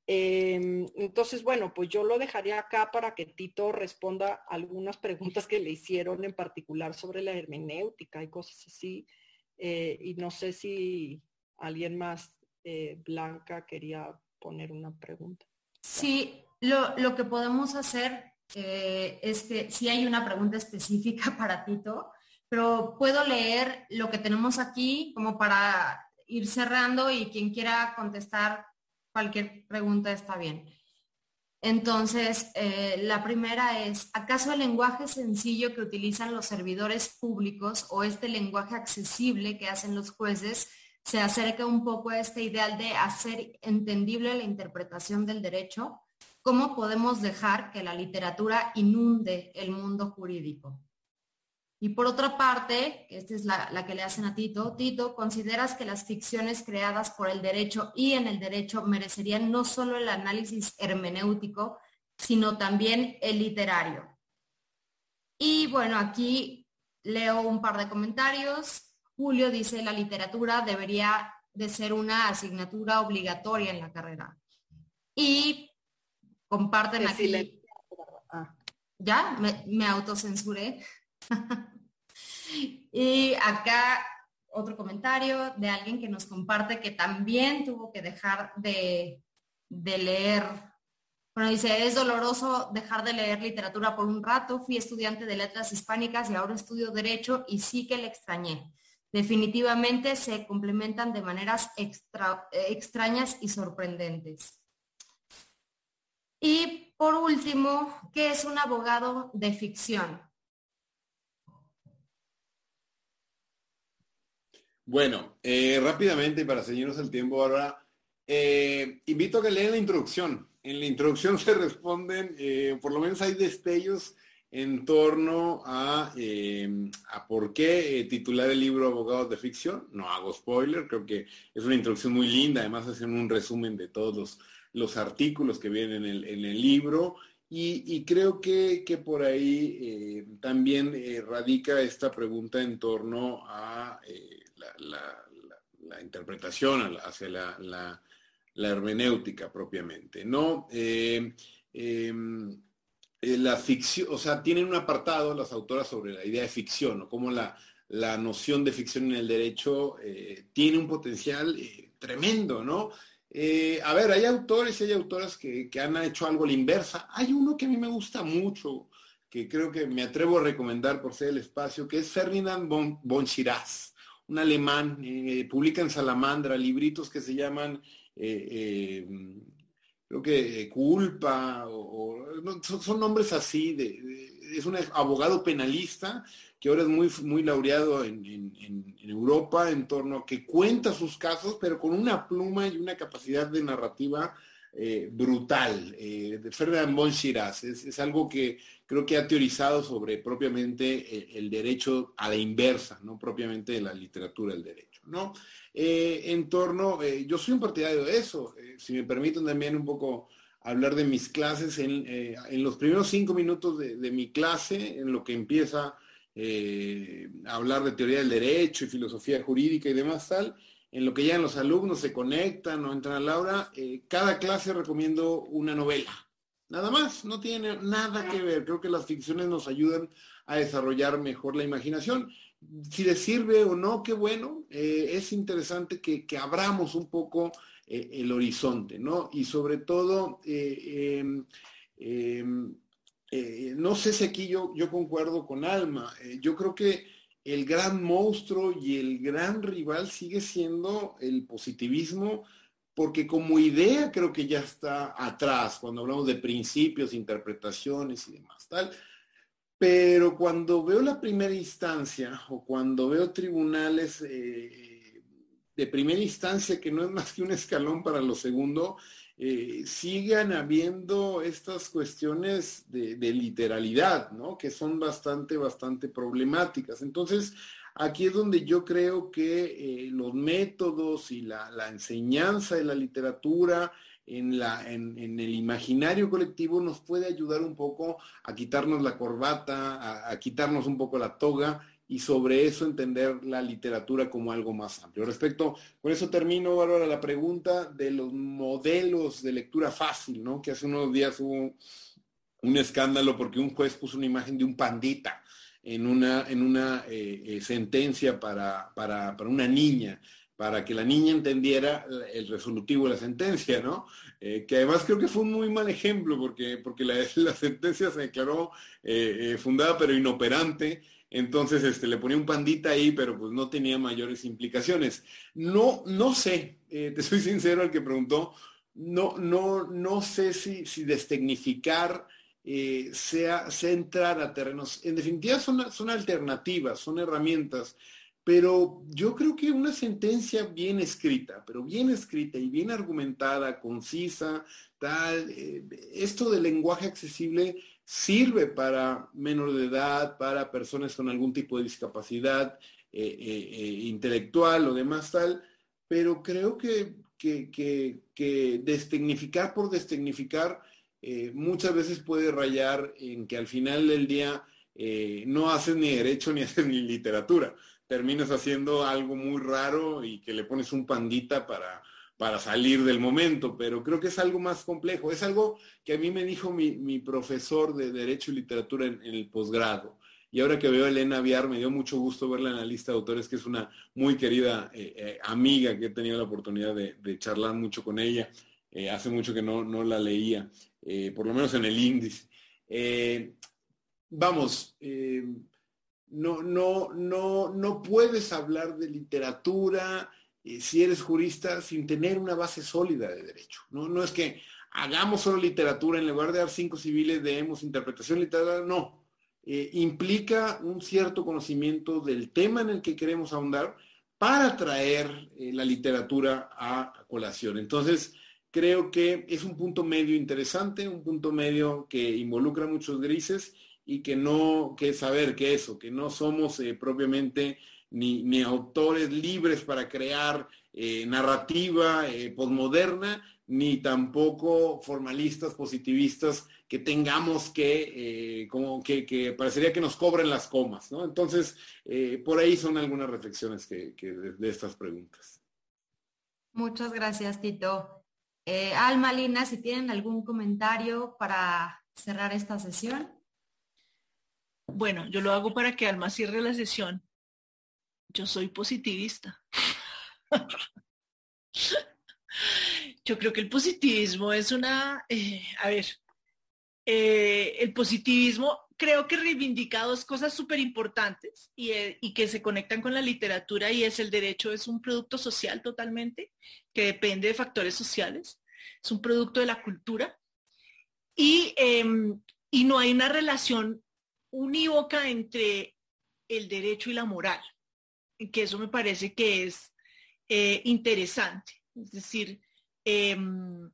Em, entonces, bueno, pues yo lo dejaría acá para que Tito responda algunas preguntas que le hicieron en particular sobre la hermenéutica y cosas así. Eh, y no sé si alguien más, eh, Blanca, quería poner una pregunta. Sí, lo, que podemos hacer eh, es que si hay una pregunta específica [LAUGHS] para Tito, pero puedo leer lo que tenemos aquí como para ir cerrando y quien quiera contestar cualquier pregunta está bien. Entonces, eh, la primera es, ¿acaso el lenguaje sencillo que utilizan los servidores públicos o este lenguaje accesible que hacen los jueces se acerca un poco a este ideal de hacer entendible la interpretación del derecho? ¿Cómo podemos dejar que la literatura inunde el mundo jurídico? Y por otra parte, esta es la, que le hacen a Tito, Tito, ¿consideras que las ficciones creadas por el derecho y en el derecho merecerían no solo el análisis hermenéutico, sino también el literario? Y bueno, aquí leo un par de comentarios. Julio dice, la literatura debería de ser una asignatura obligatoria en la carrera. Y comparten aquí... Ah. ¿Ya? Me, me autocensuré. [LAUGHS] y acá otro comentario de alguien que nos comparte que también tuvo que dejar de, leer. Bueno, dice, es doloroso dejar de leer literatura por un rato. Fui estudiante de letras hispánicas y ahora estudio derecho y sí que le extrañé. Definitivamente se complementan de maneras extrañas y sorprendentes. Y por último, ¿qué es un abogado de ficción? Bueno, eh, rápidamente para seguirnos el tiempo ahora, eh, invito a que lean la introducción. En la introducción [LAUGHS] se responden, eh, por lo menos hay destellos en torno a, a por qué titular el libro Abogados de Ficción. No hago spoiler, creo que es una introducción muy linda, además hacen un resumen de todos artículos que vienen en el, libro Y, creo que, por ahí eh, también radica esta pregunta en torno a la, interpretación, hacia la, hermenéutica propiamente, ¿no? Em, la ficción, o sea, tienen un apartado las autoras sobre la idea de ficción, o cómo la, noción de ficción en el derecho eh, tiene un potencial eh, tremendo, ¿no? Eh, a ver, hay autores y hay autoras que, han hecho algo a la inversa. Hay uno que a mí me gusta mucho, que creo que me atrevo a recomendar por ser el espacio, que es Ferdinand von, von un alemán, publica en Salamandra libritos que se llaman creo que culpa, son, nombres así, es un abogado penalista que ahora es muy, muy laureado en, Europa en torno a que cuenta sus casos, pero con una pluma y una capacidad de narrativa eh, brutal. Eh, de Ferdinand von es, algo que creo que ha teorizado sobre propiamente el, el, derecho a la inversa, no propiamente de la literatura del derecho, ¿no? Eh, en torno, yo soy un partidario de eso, si me permiten también un poco hablar de mis clases, en, los primeros cinco minutos de, de mi clase, en lo que empieza eh, hablar de teoría del derecho y filosofía jurídica y demás tal, en lo que ya los alumnos se conectan o entran a la aula, eh, cada clase recomiendo una novela. Nada más, no tiene nada que ver. Creo que las ficciones nos ayudan a desarrollar mejor la imaginación. Si les sirve o no, qué bueno. Eh, es interesante que, abramos un poco el horizonte, ¿no? Y sobre todo, em, em, eh, no sé si aquí yo, yo concuerdo con Alma. Eh, yo creo que el gran monstruo y el gran rival sigue siendo el positivismo, porque como idea creo que ya está atrás, cuando hablamos de principios, interpretaciones y demás, tal. Pero cuando veo la primera instancia o cuando veo tribunales eh, de primera instancia, que no es más que un escalón para lo segundo, eh, sigan habiendo estas cuestiones de, literalidad, ¿no? Que son bastante, bastante problemáticas. Entonces, aquí es donde yo creo que eh, los métodos y la, enseñanza de la literatura en, la, en, el imaginario colectivo nos puede ayudar un poco a quitarnos la corbata, a quitarnos un poco la toga y sobre eso entender la literatura como algo más amplio. Respecto, con eso termino, Bárbara, la pregunta de los modelos de lectura fácil, ¿no? Que hace unos días hubo un escándalo porque un juez puso una imagen de un pandita en una, en una eh, eh, sentencia para, para, una niña para que la niña entendiera el resolutivo de la sentencia, ¿no? Eh, que además creo que fue un muy mal ejemplo porque, porque la [LAUGHS] sentencia se declaró fundada pero inoperante entonces, este, le ponía un pandita ahí, pero pues no tenía mayores implicaciones. No, no sé, eh, te soy [LAUGHS] sincero al que preguntó, no, no, no sé si, si destecnificar eh, sea, sea, a terrenos. En definitiva, son, son alternativas, son herramientas, pero yo creo que una sentencia bien escrita, pero bien escrita y bien argumentada, concisa, tal, eh, esto del lenguaje accesible sirve para menor de edad, para personas con algún tipo de discapacidad eh, eh, eh, intelectual o demás tal, pero creo que, que, que, destecnificar por destecnificar muchas veces puede rayar en que al final del día no haces ni derecho ni [LAUGHS] haces ni literatura. Terminas haciendo algo muy raro y que le pones un pandita para, para salir del momento, pero creo que es algo más complejo. Es algo que a mí me dijo mi, profesor de Derecho y Literatura en, el posgrado. Y ahora que veo a Elena Viar, me dio mucho gusto verla en la lista de autores, que es una muy querida eh, eh, amiga que he tenido la oportunidad de, charlar mucho con ella. Eh, hace mucho que no, no la leía, por lo menos en el índice. vamos, no, no, no, no puedes hablar de literatura eh, si eres jurista sin tener una base sólida de derecho. No, no es que hagamos solo literatura, en lugar de dar cinco civiles, demos interpretación literaria, no. Eh, implica un cierto conocimiento del tema en el que queremos ahondar para traer eh, la literatura a, colación. Entonces, creo que es un punto medio interesante, un punto medio que involucra muchos grises y que no, que saber que eso, que no somos propiamente ni, autores libres para crear eh, narrativa eh, posmoderna, ni tampoco formalistas, positivistas, que tengamos que, eh, como que, parecería que nos cobren las comas, ¿no? Entonces, eh, por ahí son algunas reflexiones que, de, estas preguntas. Muchas gracias, Tito. Eh, Alma, Lina, si tienen algún comentario para cerrar esta sesión. Bueno, yo lo hago para que Alma cierre la sesión. Yo soy positivista. [LAUGHS] Yo creo que el positivismo es una, eh, a ver, eh, el positivismo creo que reivindica dos cosas súper importantes eh, y, que se conectan con la literatura y es el derecho es un producto social totalmente, que depende de factores sociales, es un producto de la cultura y, em, y no hay una relación unívoca entre el derecho y la moral, que eso me parece que es interesante. Es decir, em,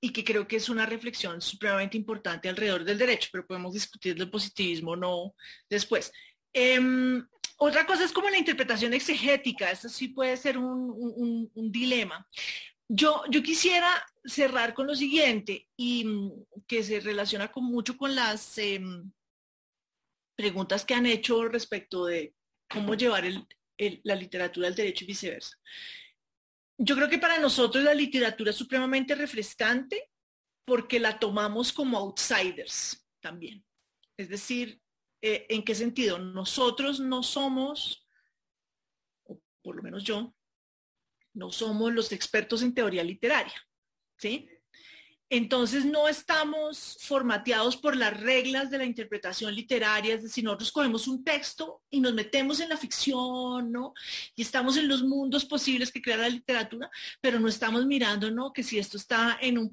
y que creo que es una reflexión supremamente importante alrededor del derecho, pero podemos discutir del positivismo no después. Em, otra cosa es como la interpretación exegética, eso sí puede ser un, dilema. Yo, yo, quisiera cerrar con lo siguiente, y mm, que se relaciona con, mucho con las em, preguntas que han hecho respecto de cómo llevar la literatura al derecho y viceversa. Yo creo que para nosotros la literatura es supremamente refrescante porque la tomamos como outsiders también. Es decir, eh, ¿en qué sentido? Nosotros no somos, o por lo menos yo, no somos los expertos en teoría literaria, ¿sí? Entonces no estamos formateados por las reglas de la interpretación literaria, es decir, nosotros cogemos un texto y nos metemos en la ficción, ¿no? Y estamos en los mundos posibles que crea la literatura, pero no estamos mirando, ¿no? Que si esto está en un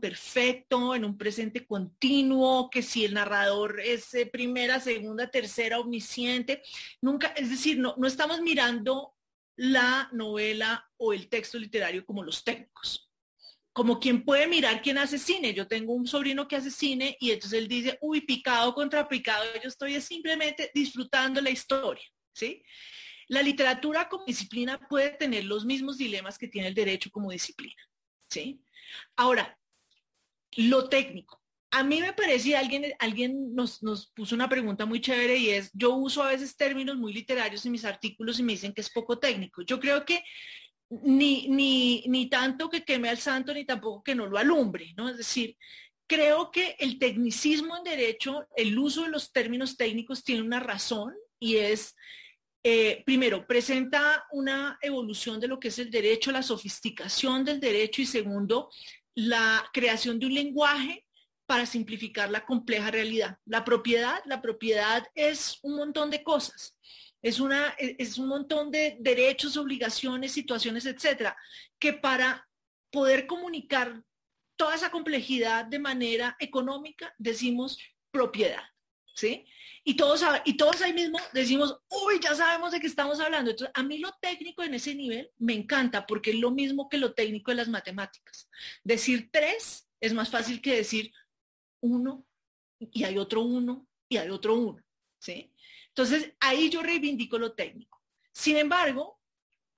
perfecto, en un presente continuo, que si el narrador es eh, primera, segunda, tercera, omnisciente, nunca, es decir, no, no estamos mirando la novela o el texto literario como los técnicos como quien puede mirar quién hace cine. Yo tengo un sobrino que hace cine y entonces él dice, uy, picado contra picado, yo estoy simplemente disfrutando la historia, ¿sí? La literatura como disciplina puede tener los mismos dilemas que tiene el derecho como disciplina, ¿sí? Ahora, lo técnico. A mí me parece, alguien, alguien nos, nos puso una pregunta muy chévere y es, yo uso a veces términos muy literarios en mis artículos y me dicen que es poco técnico. Yo creo que ni, ni, ni tanto que queme al santo, ni tampoco que no lo alumbre, ¿no? Es decir, creo que el tecnicismo en derecho, el uso de los términos técnicos tiene una razón y es, eh, primero, presenta una evolución de lo que es el derecho, la sofisticación del derecho y segundo, la creación de un lenguaje para simplificar la compleja realidad. La propiedad, la propiedad es un montón de cosas. Es, una, e, es un montón de derechos, obligaciones, situaciones, etcétera, que para poder comunicar toda esa complejidad de manera económica decimos propiedad, ¿sí? Y todos, y todos ahí mismo decimos, uy, ya sabemos de qué estamos hablando. Entonces, a mí lo técnico en ese nivel me encanta porque es lo mismo que lo técnico de las matemáticas. Decir tres es más fácil que decir uno y hay otro uno y hay otro uno, ¿sí? Entonces, ahí yo reivindico lo técnico. Sin embargo,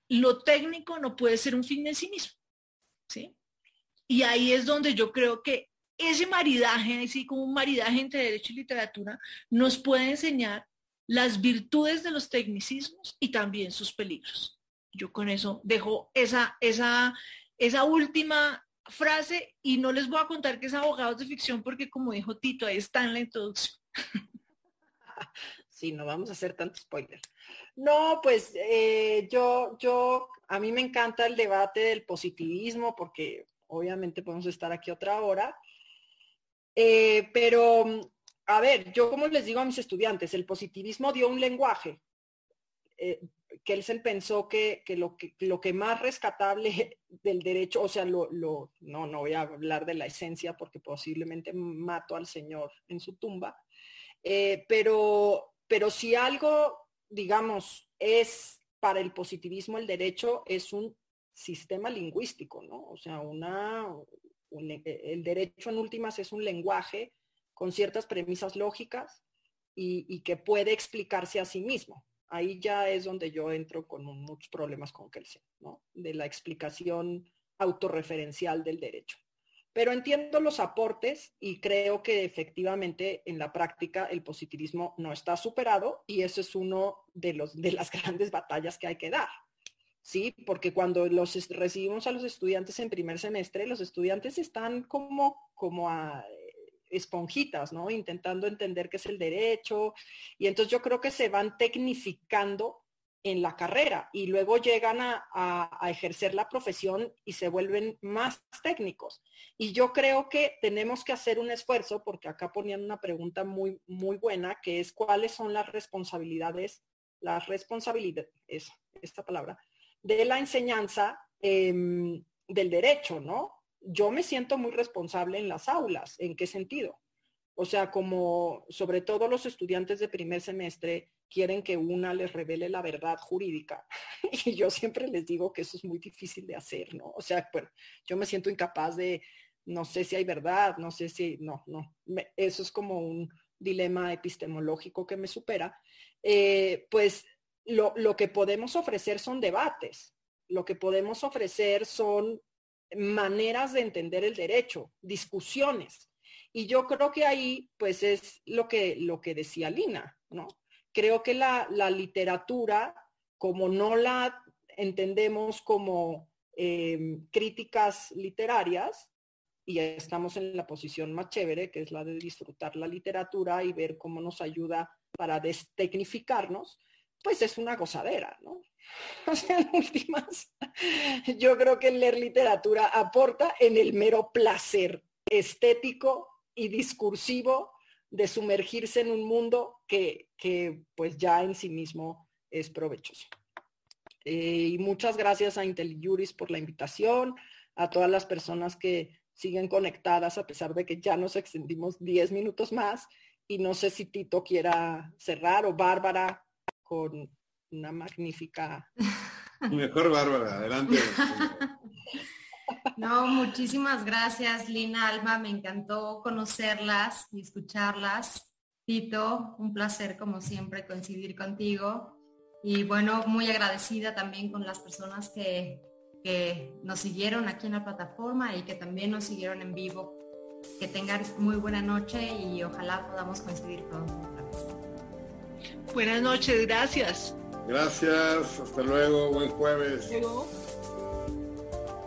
lo técnico no puede ser un fin en sí mismo. ¿sí? Y ahí es donde yo creo que ese maridaje, así como un maridaje entre derecho y literatura, nos puede enseñar las virtudes de los tecnicismos y también sus peligros. Yo con eso dejo esa, esa, esa última frase y no les voy a contar que es abogados de ficción porque como dijo Tito, ahí está en la introducción. [LAUGHS] Sí, no vamos a hacer tanto spoiler. No, pues eh, yo, yo, a mí me encanta el debate del positivismo porque obviamente podemos estar aquí otra hora. Eh, pero, a ver, yo como les digo a mis estudiantes, el positivismo dio un lenguaje. Eh, Kelsen pensó que, lo que lo que más rescatable [LAUGHS] del derecho, o sea, lo, lo, no, no voy a hablar de la esencia porque posiblemente mato al Señor en su tumba, eh, pero pero si algo, digamos, es para el positivismo el derecho, es un sistema lingüístico, ¿no? O sea, una, el derecho en últimas es un lenguaje con ciertas premisas lógicas y, que puede explicarse a sí mismo. Ahí ya es donde yo entro con muchos problemas con Kelsen, ¿no? De la explicación autorreferencial del derecho. Pero entiendo los aportes y creo que efectivamente en la práctica el positivismo no está superado y eso es uno de, los, de las [LAUGHS] grandes batallas que hay que dar. ¿sí? Porque cuando los recibimos a los estudiantes en primer semestre, los estudiantes están como, como a esponjitas, ¿no? Intentando entender qué es el derecho. Y entonces yo creo que se van tecnificando en la carrera y luego llegan a, ejercer la profesión y se vuelven más técnicos. Y yo creo que tenemos que hacer un esfuerzo, porque acá ponían una pregunta muy, muy buena, que es cuáles son las responsabilidades, las responsabilidades, esta palabra, de la enseñanza em, del derecho, ¿no? Yo me siento muy responsable en las aulas. ¿En qué sentido? O sea, como sobre todo los estudiantes de primer semestre quieren que una les revele la verdad jurídica. [LAUGHS] Y yo siempre les digo que eso es muy difícil de hacer, ¿no? O sea, bueno, yo me siento incapaz de, no sé si hay verdad, no sé si, no, no. eso es como un dilema epistemológico que me supera. Eh, pues lo, lo que podemos ofrecer son debates. Lo que podemos ofrecer son maneras de entender el derecho, discusiones. Y yo creo que ahí, pues es lo que, lo que decía Lina, ¿no? Creo que la, literatura, como no la entendemos como eh, críticas literarias, y estamos en la posición más chévere, que es la de disfrutar la literatura y ver cómo nos ayuda para destecnificarnos, pues es una gozadera, ¿no? [LAUGHS] O sea, en últimas, yo creo que leer literatura aporta en el mero placer estético y discursivo de sumergirse en un mundo que, pues ya en sí mismo es provechoso. Eh, y muchas gracias a IntelliJuris por la invitación, a todas las personas que siguen conectadas a pesar de que ya nos extendimos 10 minutos más. Y no sé si Tito quiera cerrar o Bárbara con una magnífica... [LAUGHS] Mejor Bárbara, adelante. [LAUGHS] No, muchísimas gracias, Lina Alma. Me encantó conocerlas y escucharlas. Tito, un placer como siempre coincidir contigo. Y bueno, muy agradecida también con las personas que, que nos siguieron aquí en la plataforma y que también nos siguieron en vivo. Que tengan muy buena noche y ojalá podamos coincidir pronto otra vez. Buenas noches, gracias. Gracias, hasta luego, buen jueves.